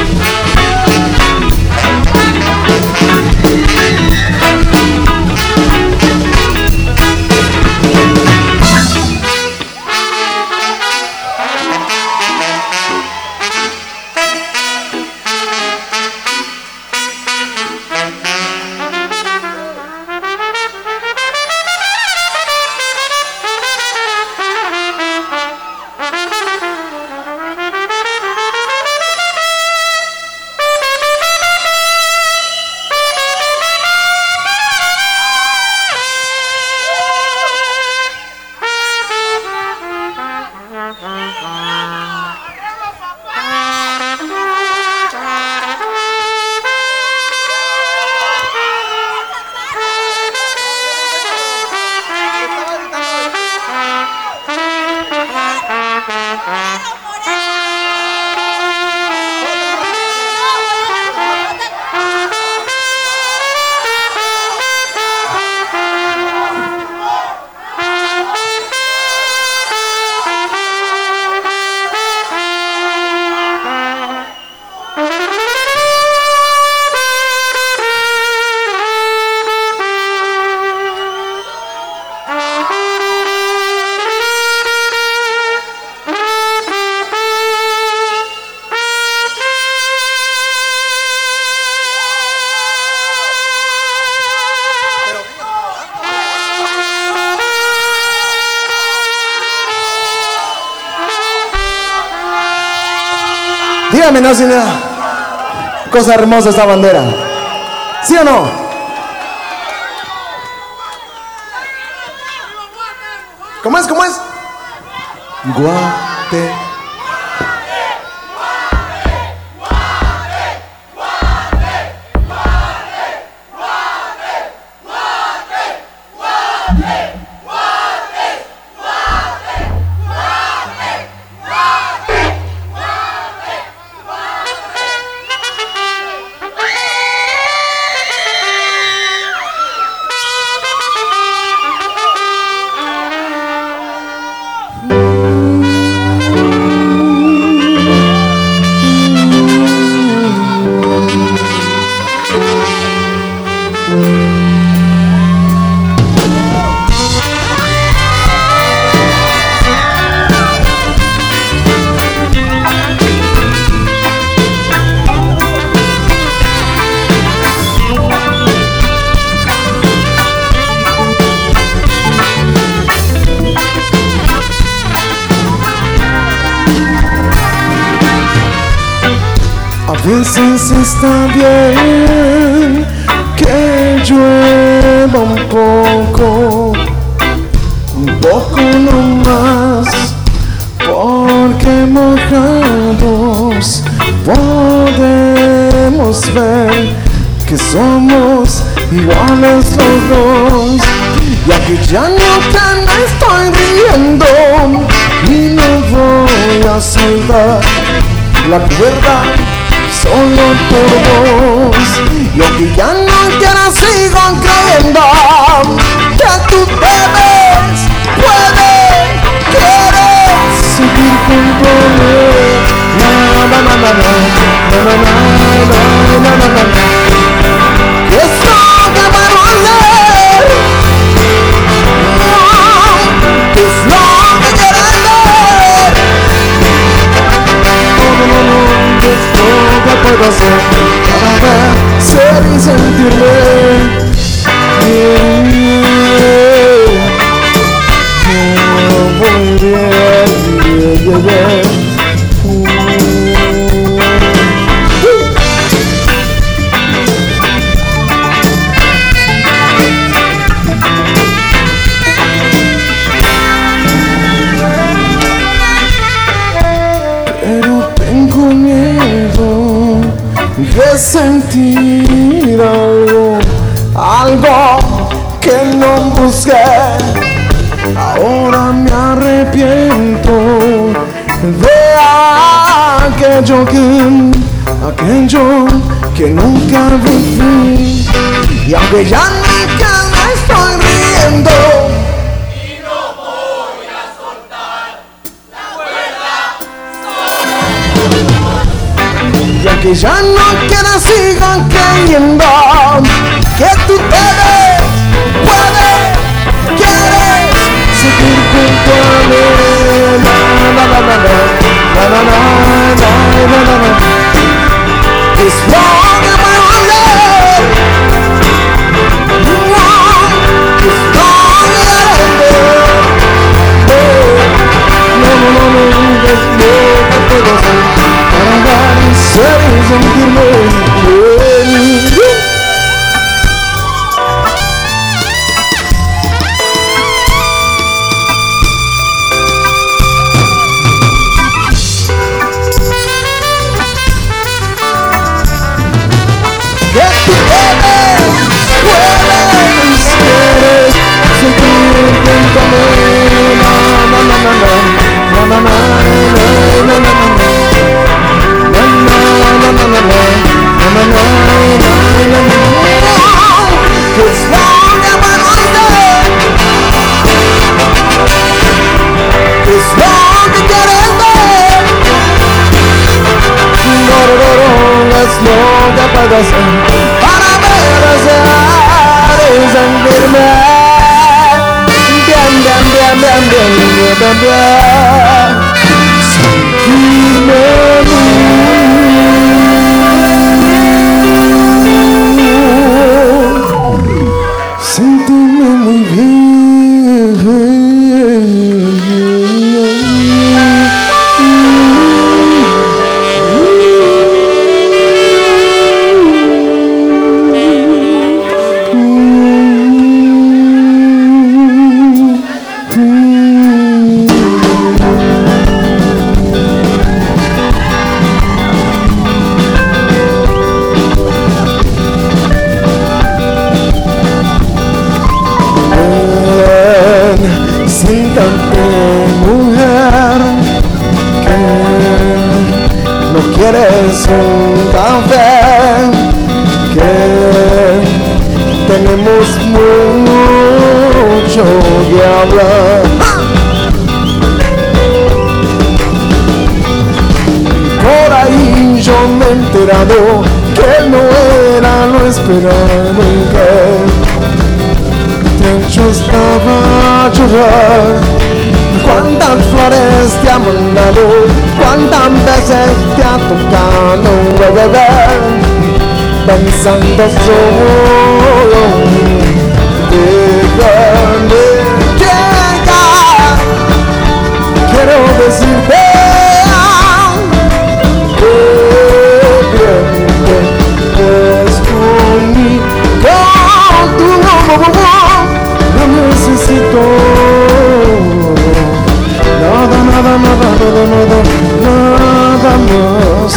No, señora. Cosa hermosa esta bandera. ¿Sí o no? ¿Cómo es? ¿Cómo es? Guate. que ya no quieran sigan creyendo que tú debes, puedes, quieres seguir junto a mí. Na, na, na, na, na, na, na, na, na, na, na. It's Bien, bien, bien, bien, bien, bien, bien, bien. love. Por ahí yo me he enterado que no era lo esperado y que te gustaba a llorar. quanta flores te ha mandato quanta veces te ha tocado beber, pensando solo en ti. quiero decirte es conmigo no necesito nada nada nada nada nada nada más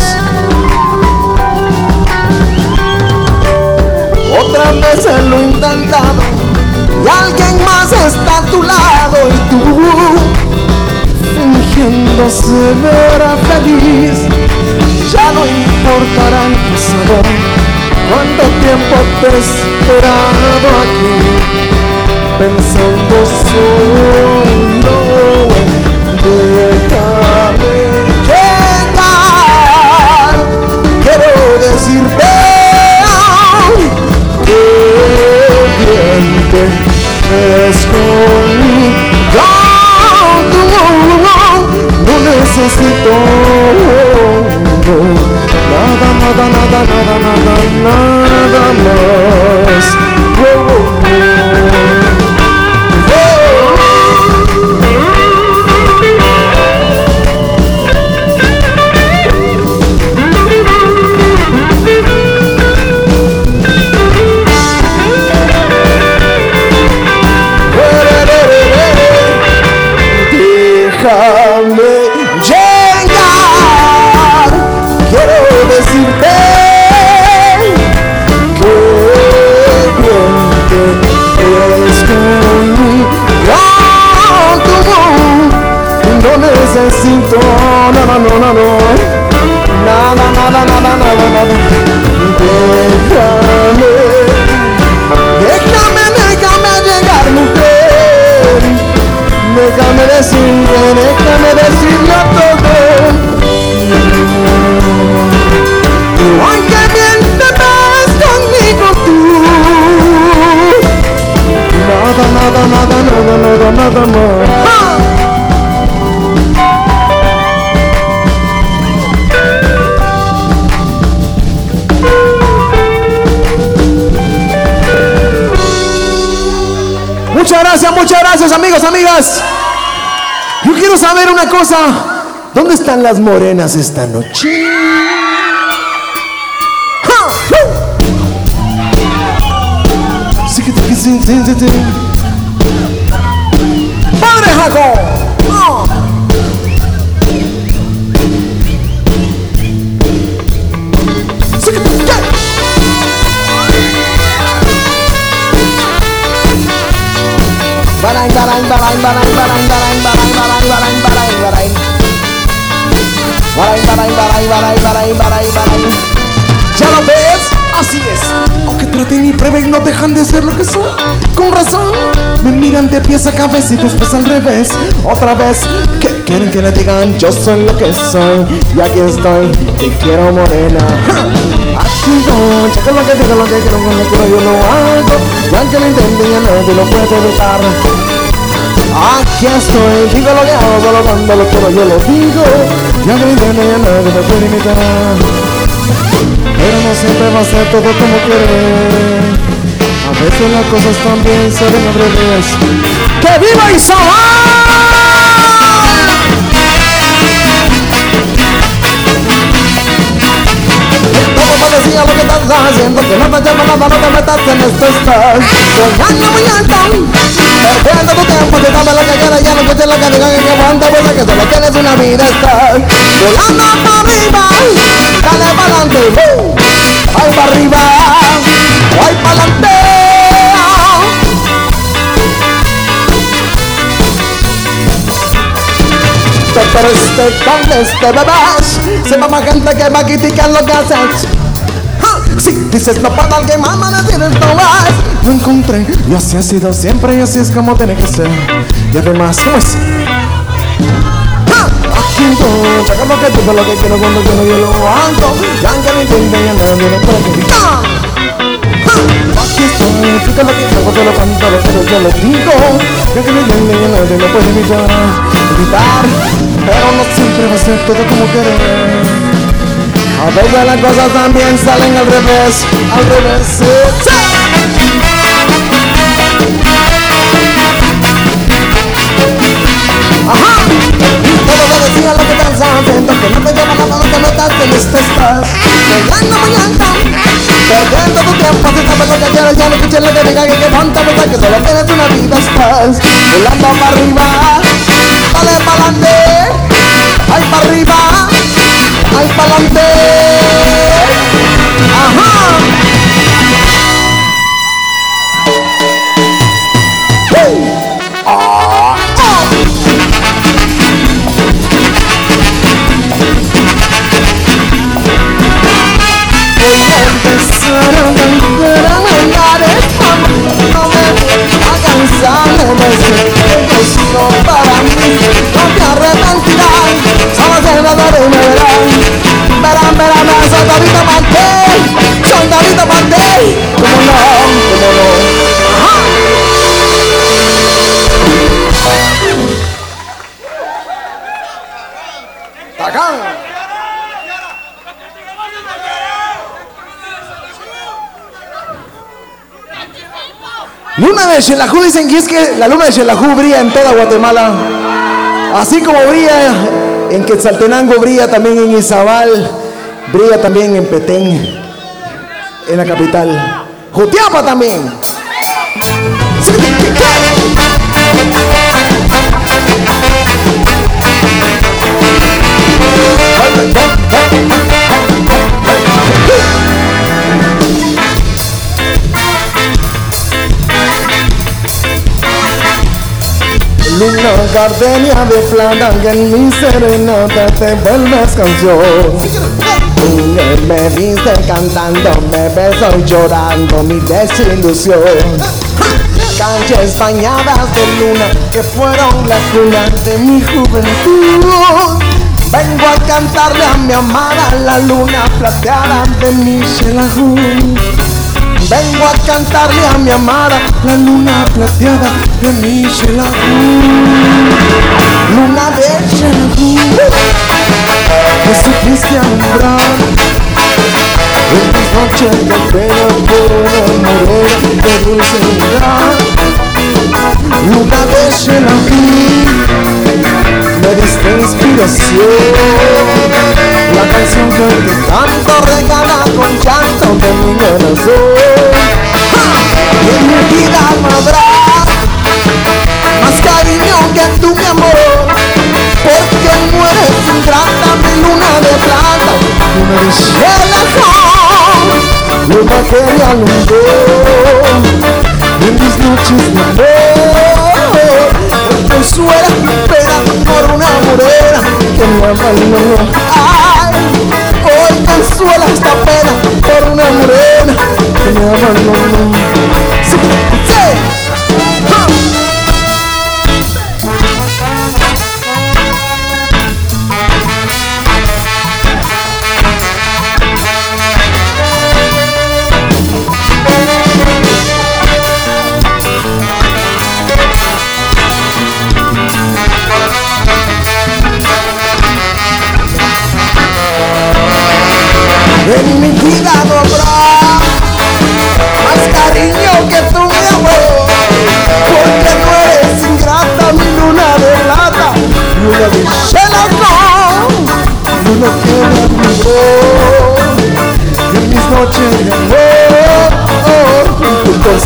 otra vez lo he intentado y alguien más está a tu lado y tú se verá feliz. Ya no importará el pasado, cuánto tiempo te he esperado aquí, pensando solo. Déjame llegar, quiero decirte que bien te ves necesito nada, nada, nada, nada, nada, nada más. Oh, oh, necesito nada, no, no, no, nada, nada, nada, nada, nada. Déjame, déjame, déjame llegar, mujer. Déjame decirle, déjame decirle todo. Ay, qué bien te ves conmigo tú. Nada, nada, nada, nada, nada, nada más. Muchas gracias, muchas gracias amigos, amigas. Yo quiero saber una cosa. ¿Dónde están las morenas esta noche? ¡Padre Jacob! ¡Ah! Sí barain, barain, barain, barain, barain, barain, barain, barain, barain, barain. Barain, barain, barain, barain, barain, barain, barain. ¿Ya lo ves? Así es. Aunque traten y prueben, no dejan de ser lo que son. Con razón. Me miran de pies a cabeza y después al revés. Otra vez. ¿Qué quieren que le digan? Yo soy lo que soy. Y aquí estoy. Te quiero morena. Aquí no. Checa lo que digo, lo que quiero, lo que quiero, yo lo hago. Y aunque lo intenten, ya nadie lo puede evitar. Aquí estoy, digo lo que hago, solo cuando lo quiero yo lo digo. Ya no intento, ya nadie me puede imitar. Pero no siempre va a ser todo como quiere. A veces las cosas también se ven al revés. ¡Que viva Todo parecía lo que estás haciendo Que no te llama nada, no te metas en esto estás Soñando muy alto Perdiendo tu tiempo, si sabes lo que quieres Ya no escuches lo que digan y que aguanta Porque que solo tienes una vida estás Volando para arriba Dale para adelante ¡uh! Ay para arriba Ay para adelante Pero este con este bebés Se va más gente que va a criticar lo que haces. Si dices no para alguien más, me decir esto más Lo encontré y así ha sido siempre y así es como tiene que ser. Y además, pues ¡Ja! Aquí no, saca lo que digo, lo que quiero cuando quiero yo lo hago Y aunque no entiende ya lo puede criticar ¡Ja! Aquí estoy, explica lo que quiero, solo canto lo que yo lo digo. Y aunque no entiende ya nadie lo puede evitar. Evitar, pero no siempre va a ser todo como querer a veces las cosas también salen al revés, al revés. sí. Ajá. Todo lo decía lo que estás haciendo, que no te lleva nada, no te metas en este estás. Pegando mañana, perdiendo tu tiempo, si sabes lo que quieres, ya no escuches lo que diga que que ponte pensar que solo tienes una vida estás. Volando para arriba, dale para adelante, ay para arriba. ¡Ay, pa'lante! todo me verán. Verán, verán, verán, soy David Mantel, soy David Mantel. Como no, como no. ¡Tacán! Luna de Xelajú dicen que es que la luna de Xelajú brilla en toda Guatemala. Así como brilla en Quetzaltenango, brilla también en Izabal, brilla también en Petén, en la capital. Jutiapa también. Gardenia de plata que en mi serenata te vuelves canción. Me viste cantando, me beso llorando mi desilusión. Calles bañadas de luna que fueron la cuna de mi juventud. Vengo a cantarle a mi amada la luna plateada de mi Xelajú. Vengo a cantarle a mi amada la luna plateada de mi Xelajú. Luna de Xelajú, me supiste alumbrar en mis noches de pelo por morena de dulceidad. Luna de Xelajú, me diste inspiración. La canción que te canto regala con llanto de mi corazón. Y en mi vida no habrá más cariño que tú, mi amor. Porque mueres ingrata mi luna de plata, luna de Xelajú, luna que me alumbró en mis noches de amor. Consuela mi pena por una morena que me abandonó. Ay, hoy consuela esta pena por una morena que me abandonó. Sí.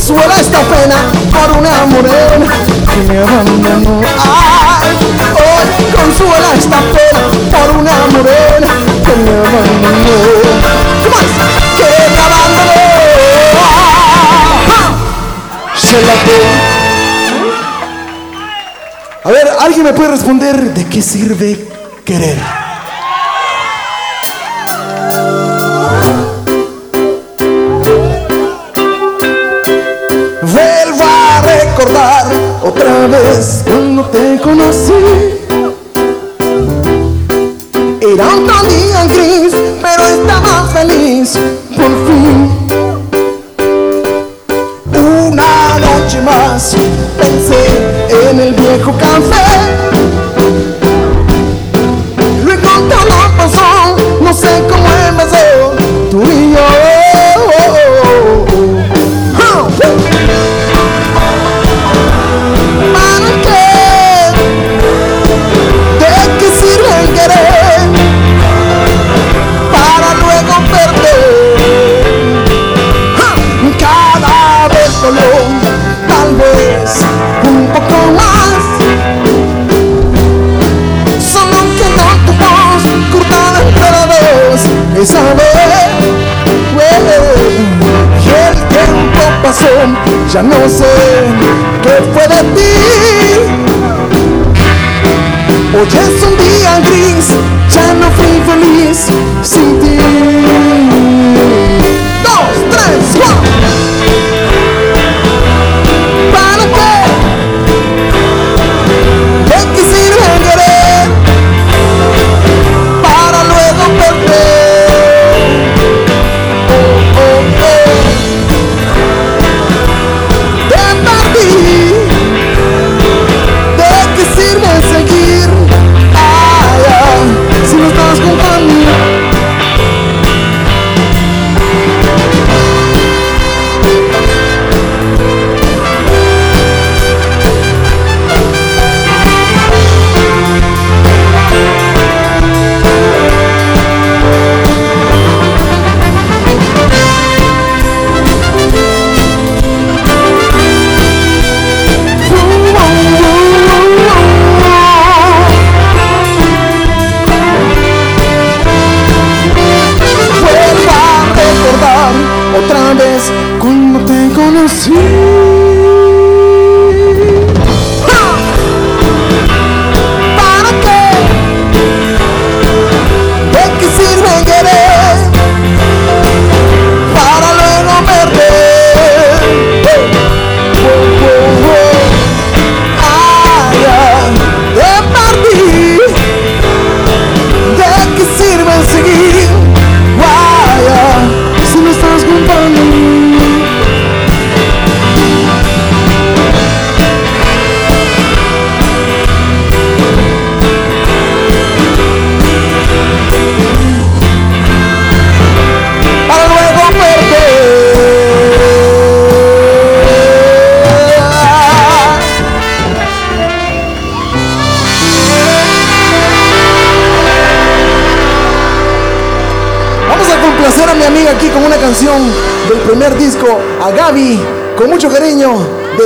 Y consuela esta pena por una morena que me abandonó. Ay, hoy consuela esta pena por una morena que me abandonó. ¿Qué más? Que me abandonó. Xelajú. A ver, ¿alguien me puede responder de qué sirve querer? Vez cuando te conocí.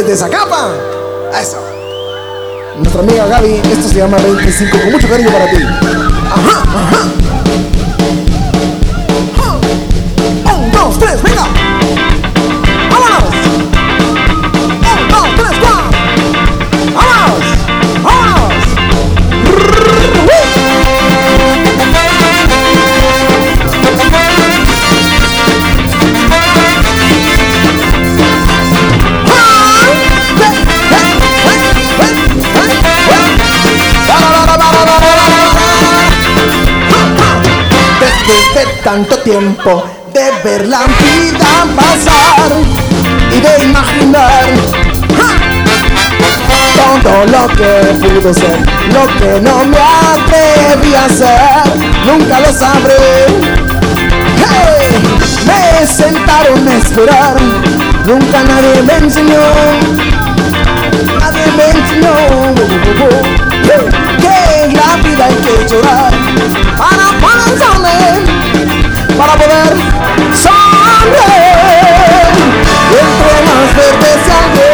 Desde Zacapa. Eso. Nuestra amiga Gaby, esto se llama 25, con mucho cariño para ti. Después de tanto tiempo de ver la vida pasar y de imaginar todo lo que pudo ser, lo que no me atreví a hacer, nunca lo sabré. ¡Hey! Me sentaron a esperar, nunca nadie me enseñó, nadie me enseñó. La vida hay que llorar para poder sonreír, para poder sonreír. Y entre más verde se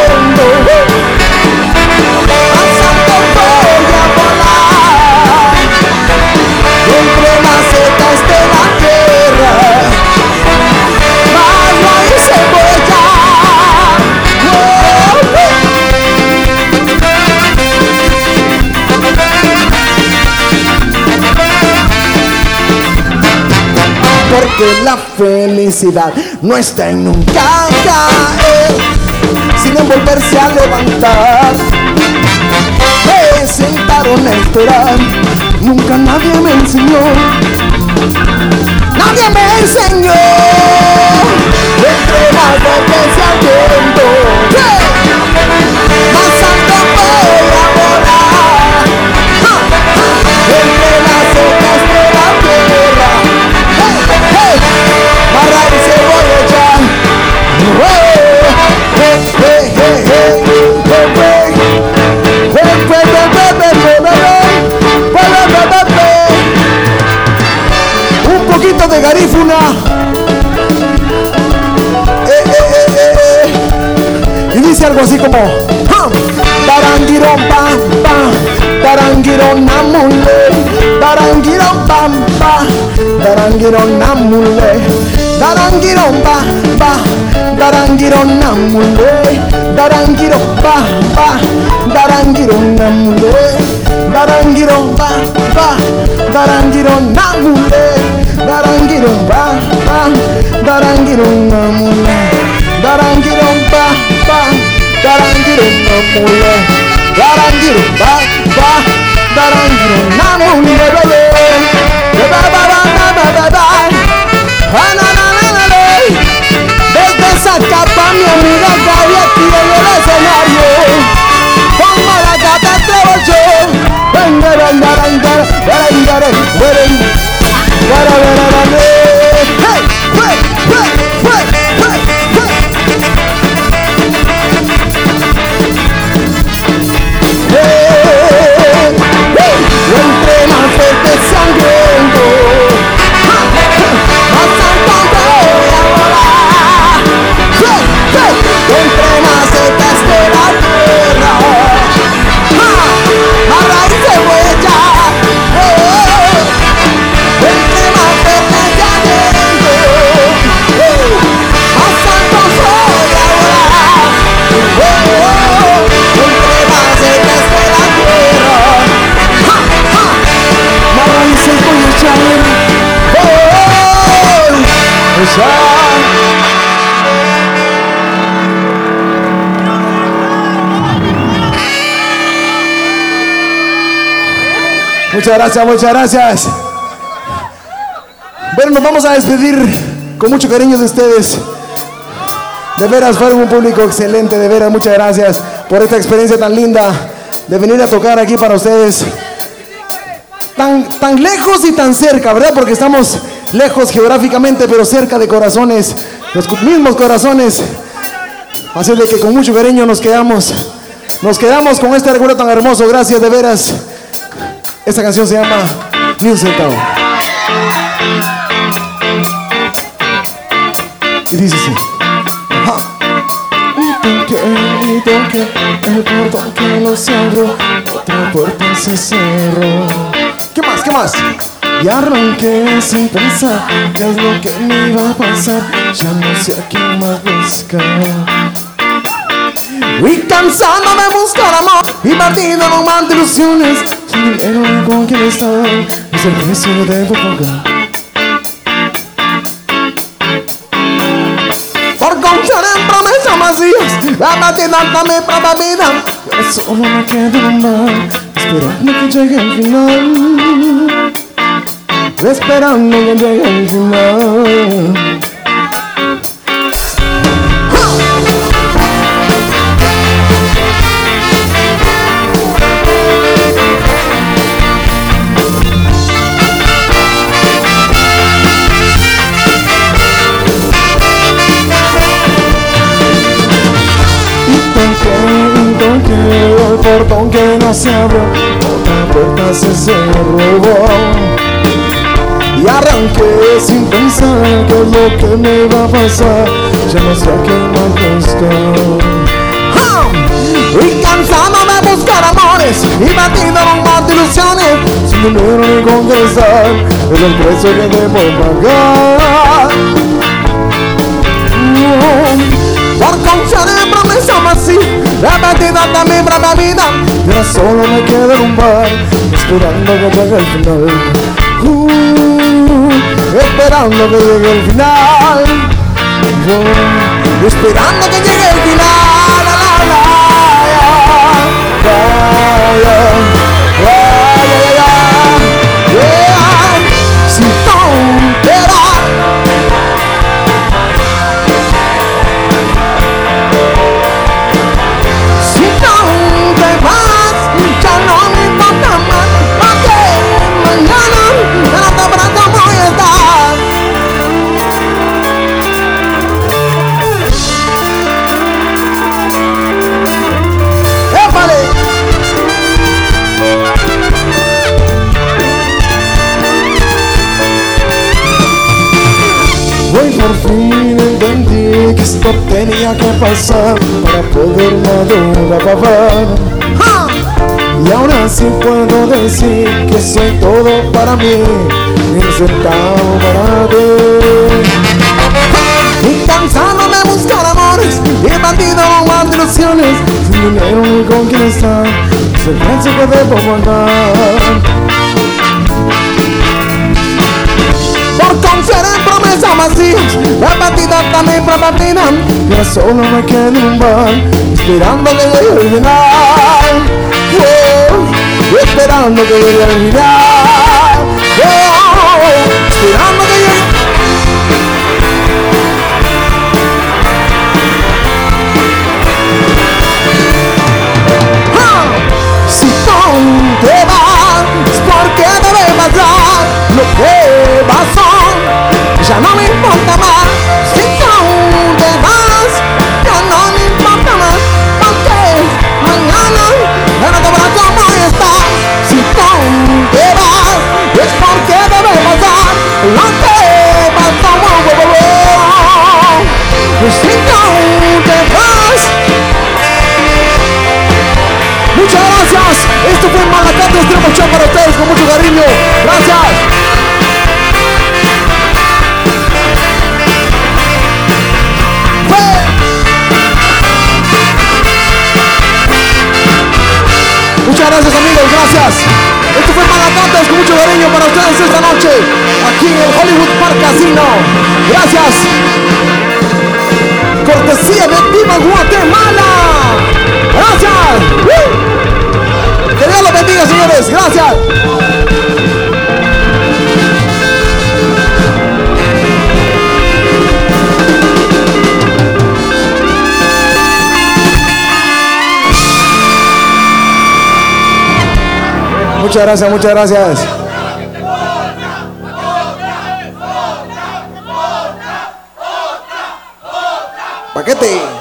Porque la felicidad no está en nunca caer, sino en volverse a levantar. Me sentaron a nunca nadie me enseñó. Nadie me enseñó. Entre más volverse al Kuna. Eh, eh, eh, y dice algo así como: Darangirón, pam, pam. Darangirón, namule. Darangirón, pam, pam. Darangirón, namule. Darangirón, pam, pam. Darangirón, namule. Darangirón, pam, pam. Darangirón, namule. Darangirón, pam, pam. Darangirón, namule. Darangirum pa pa Darangirum namule Darangirum pa pa Darangirum namule Darangirum pa pa Darangirum namule bebe Bebe baba na bebe ba Ana na na na le. Desde esa capa mi amiga Gabriel tira en el escenario Como la cata te voy yo Venga, venga, venga, venga, venga, venga Para ver a la Muchas gracias, muchas gracias. Bueno, nos vamos a despedir con mucho cariño de ustedes. De veras, fueron un público excelente, de veras, muchas gracias por esta experiencia tan linda de venir a tocar aquí para ustedes. Tan, tan lejos y tan cerca, ¿verdad? Porque estamos lejos geográficamente, pero cerca de corazones, los mismos corazones. Así de que con mucho cariño nos quedamos, nos quedamos con este recuerdo tan hermoso. Gracias, de veras. Esta canción se llama Ni un centavo. Y dice así. Y toqué el portón que se abrió, otra puerta se cerró. ¿Qué más? ¿Qué más? Y arranqué sin pensar qué es lo que me iba a pasar. Ya no sé a quién más buscar. Y cansado de buscar amor y perdido en un ilusiones. Dinero con quién estar, es el precio debo pagar. Por confiar en promesas vacías, la batida hasta mi propia vida. Y ahora solo me quedo bar, esperando que llegue el final. Esperando que llegue el final. Toqué el portón que no se abrió, otra puerta se cerró. Y arranqué sin pensar qué es lo que me iba a pasar, ya no sé a quién más buscar. Y cansado de buscar amores y batido de ilusiones, sin dinero ni conquistar, es el precio que debo pagar. Por confiar en promesas así Repetida hasta mi propia vida. Y ahora solo me quedo en un bar Esperando que llegue el final. Uh, Esperando que llegue el final. Esperando que llegue el final. La, la, la, tenía que pasar para poder papar. Y ahora sí puedo decir que soy todo para mí, insertado para ti. Y cansado de buscar amores bandido en mar de ilusiones, sin dinero ni con quién estar, es el que debo pagar. Por confiar en promesas vacías La partida hasta mi propia vida Y ahora solo me quedo en un bar Esperando que llegue el final. Oh, Esperando que llegue el final. Oh, Esperando que llegue. ¡Ah! Si tú te vas, es porque debe pasar lo que pasó. Ya no me importa más. Si tú te vas, ya no me importa más. Porque mañana en otro brazo voy a estar. Si tú te vas, es porque debe pasar lo que pasó. Si tú te vas, Muchas gracias. Esto fue Malacate Extremo Show para ustedes con mucho cariño. Para ustedes esta noche, aquí en el Hollywood Park Casino. Gracias. Cortesía de Viva Guatemala. Gracias. ¡Uh! Que Dios los bendiga, señores. Gracias. Muchas gracias, muchas gracias. Marketing.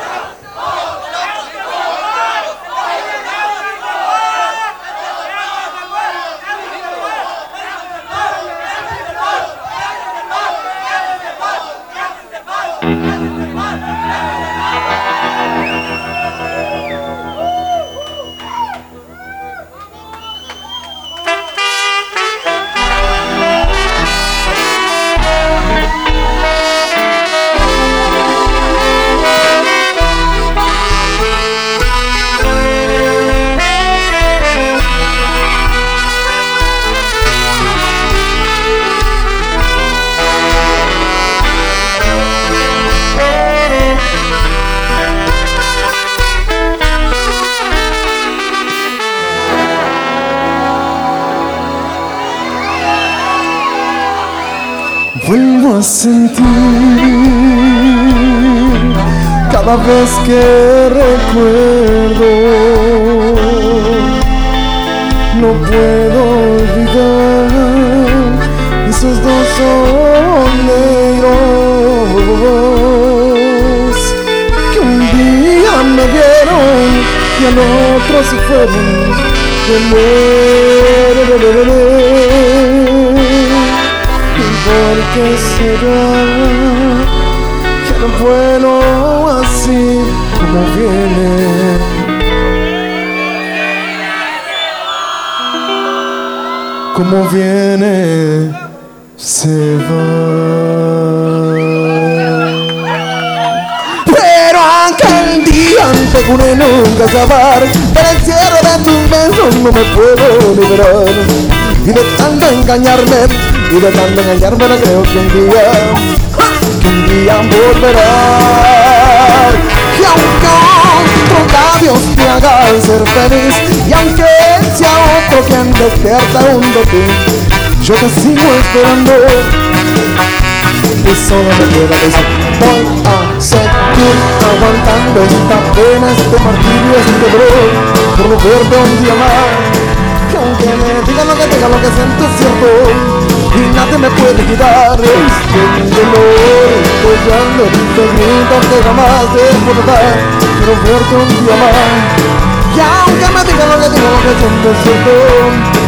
Sentir. Cada vez que Como viene, se va. Pero aquel día te juré nunca acabar Del encierro de tus besos no me puedo liberar Y de tanto engañarme Y de tanto engañarme no creo que un día Que un día volverá Y aunque otros labios te hagan ser feliz Y aunque sea otro quien despierta un de ti Yo te sigo esperando. Y solo me queda decir Voy a seguir aguantando esta pena, este martirio, este dolor Por no verte un día más. Que aunque me digan lo que diga, lo que siento es cierto Y nadie me puede quitar. Este dolor Apoyando te grito que jamás de dar Quiero verte un día más Y aunque me digan lo que diga, lo que siento es cierto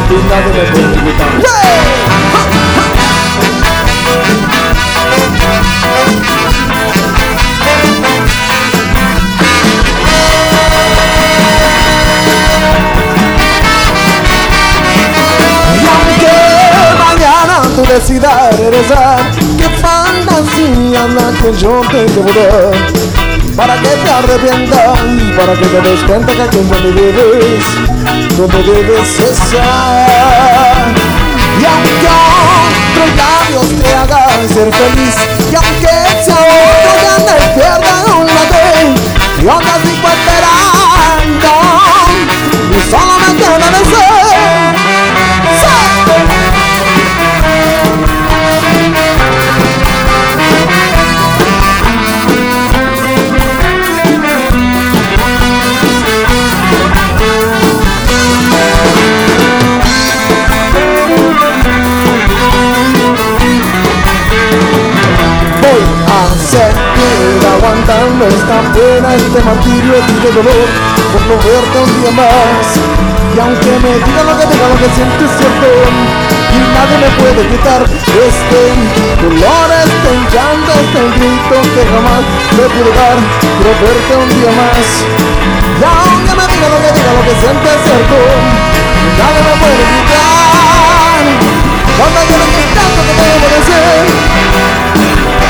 Y nadie me puede quitar Y aunque mañana tú decidas regresar Qué fantasía la que yo te debo dar Para que te arrepientas y para que te des cuenta que aquí donde debes Donde debes estar Y aunque otros labios te hagan ser feliz Y aunque sea otro que ande pierda un late Y otras aguantando esta pena, este martirio, este dolor Por no verte un día más. Y aunque me digan lo que digan, lo que siento es cierto Y nadie me puede quitar este dolor, este llanto, este grito que jamás te pude dar Quiero verte un día más. Y aunque me digan lo que digan, lo que siento es cierto Y nadie me puede quitar. Cuando yo no tanto que debo decir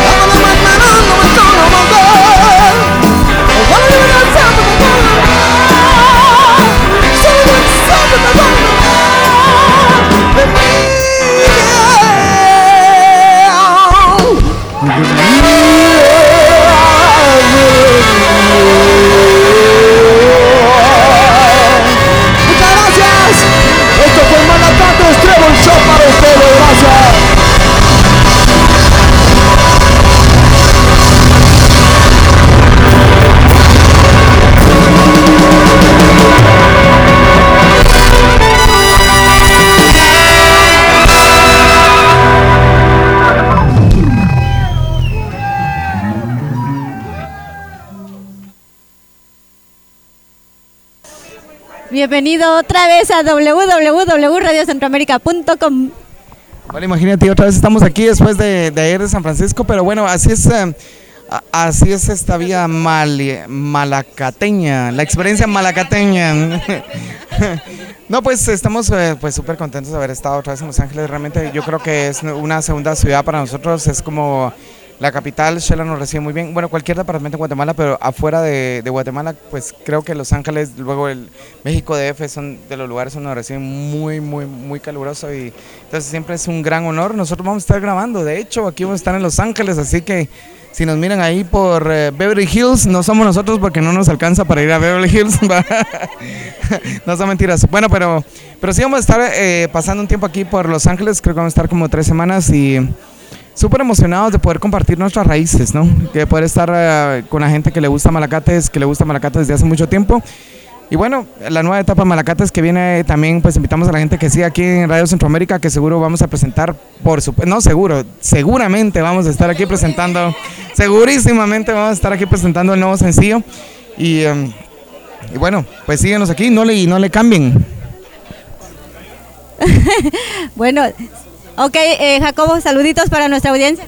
Muchas Bienvenido otra vez a www.radiocentroamerica.com. Bueno, imagínate, otra vez estamos aquí después de, de de San Francisco, pero bueno, así es, eh, así es esta vía malacateña, la experiencia malacateña. no, pues estamos eh, pues súper contentos de haber estado otra vez en Los Ángeles. Realmente yo creo que es una segunda ciudad para nosotros, es como la capital. Shela nos recibe muy bien. Bueno, cualquier departamento en Guatemala, pero afuera de, de Guatemala, pues creo que Los Ángeles, luego el México DF son de los lugares donde nos reciben muy, muy, muy caluroso y entonces siempre es un gran honor. Nosotros vamos a estar grabando, de hecho, aquí vamos a estar en Los Ángeles, así que si nos miran ahí por eh, Beverly Hills, no somos nosotros porque no nos alcanza para ir a Beverly Hills. no son mentiras. Bueno, pero, pero sí vamos a estar eh, pasando un tiempo aquí por Los Ángeles, creo que vamos a estar como tres semanas y súper emocionados de poder compartir nuestras raíces, ¿no? De poder estar eh, con la gente que le gusta Malacates, que le gusta Malacates desde hace mucho tiempo. Y bueno, la nueva etapa de Malacates que viene también, pues invitamos a la gente que sigue aquí en Radio Centroamérica, que seguro vamos a presentar, por supuesto, no seguro, seguramente vamos a estar aquí presentando, segurísimamente vamos a estar aquí presentando el nuevo sencillo. Y, em, y bueno, pues síguenos aquí, no le, no le cambien. Bueno, ok, eh, Jacobo, saluditos para nuestra audiencia.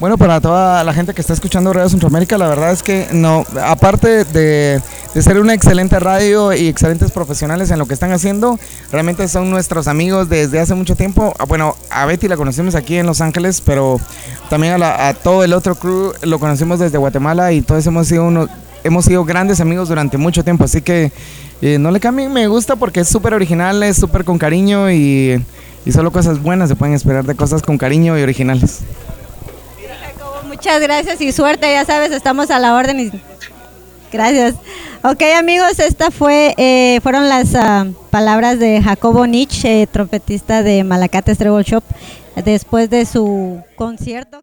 Bueno, para toda la gente que está escuchando Radio Centroamérica, la verdad es que no, aparte de, ser una excelente radio y excelentes profesionales en lo que están haciendo, realmente son nuestros amigos desde hace mucho tiempo. Ah, Bueno, a Betty la conocimos aquí en Los Ángeles, pero también a, la- a todo el otro crew lo conocimos desde Guatemala y todos hemos sido uno, hemos sido grandes amigos durante mucho tiempo, así que eh, no le cambien, me gusta porque es súper original, es súper con cariño y, y solo cosas buenas se pueden esperar de cosas con cariño y originales. Muchas gracias y suerte, ya sabes, estamos a la orden. Y... Gracias. Ok, amigos, esta fue, eh, fueron las ah, palabras de Jacobo Nietzsche, eh, trompetista de Malacates Treble Shop, después de su concierto.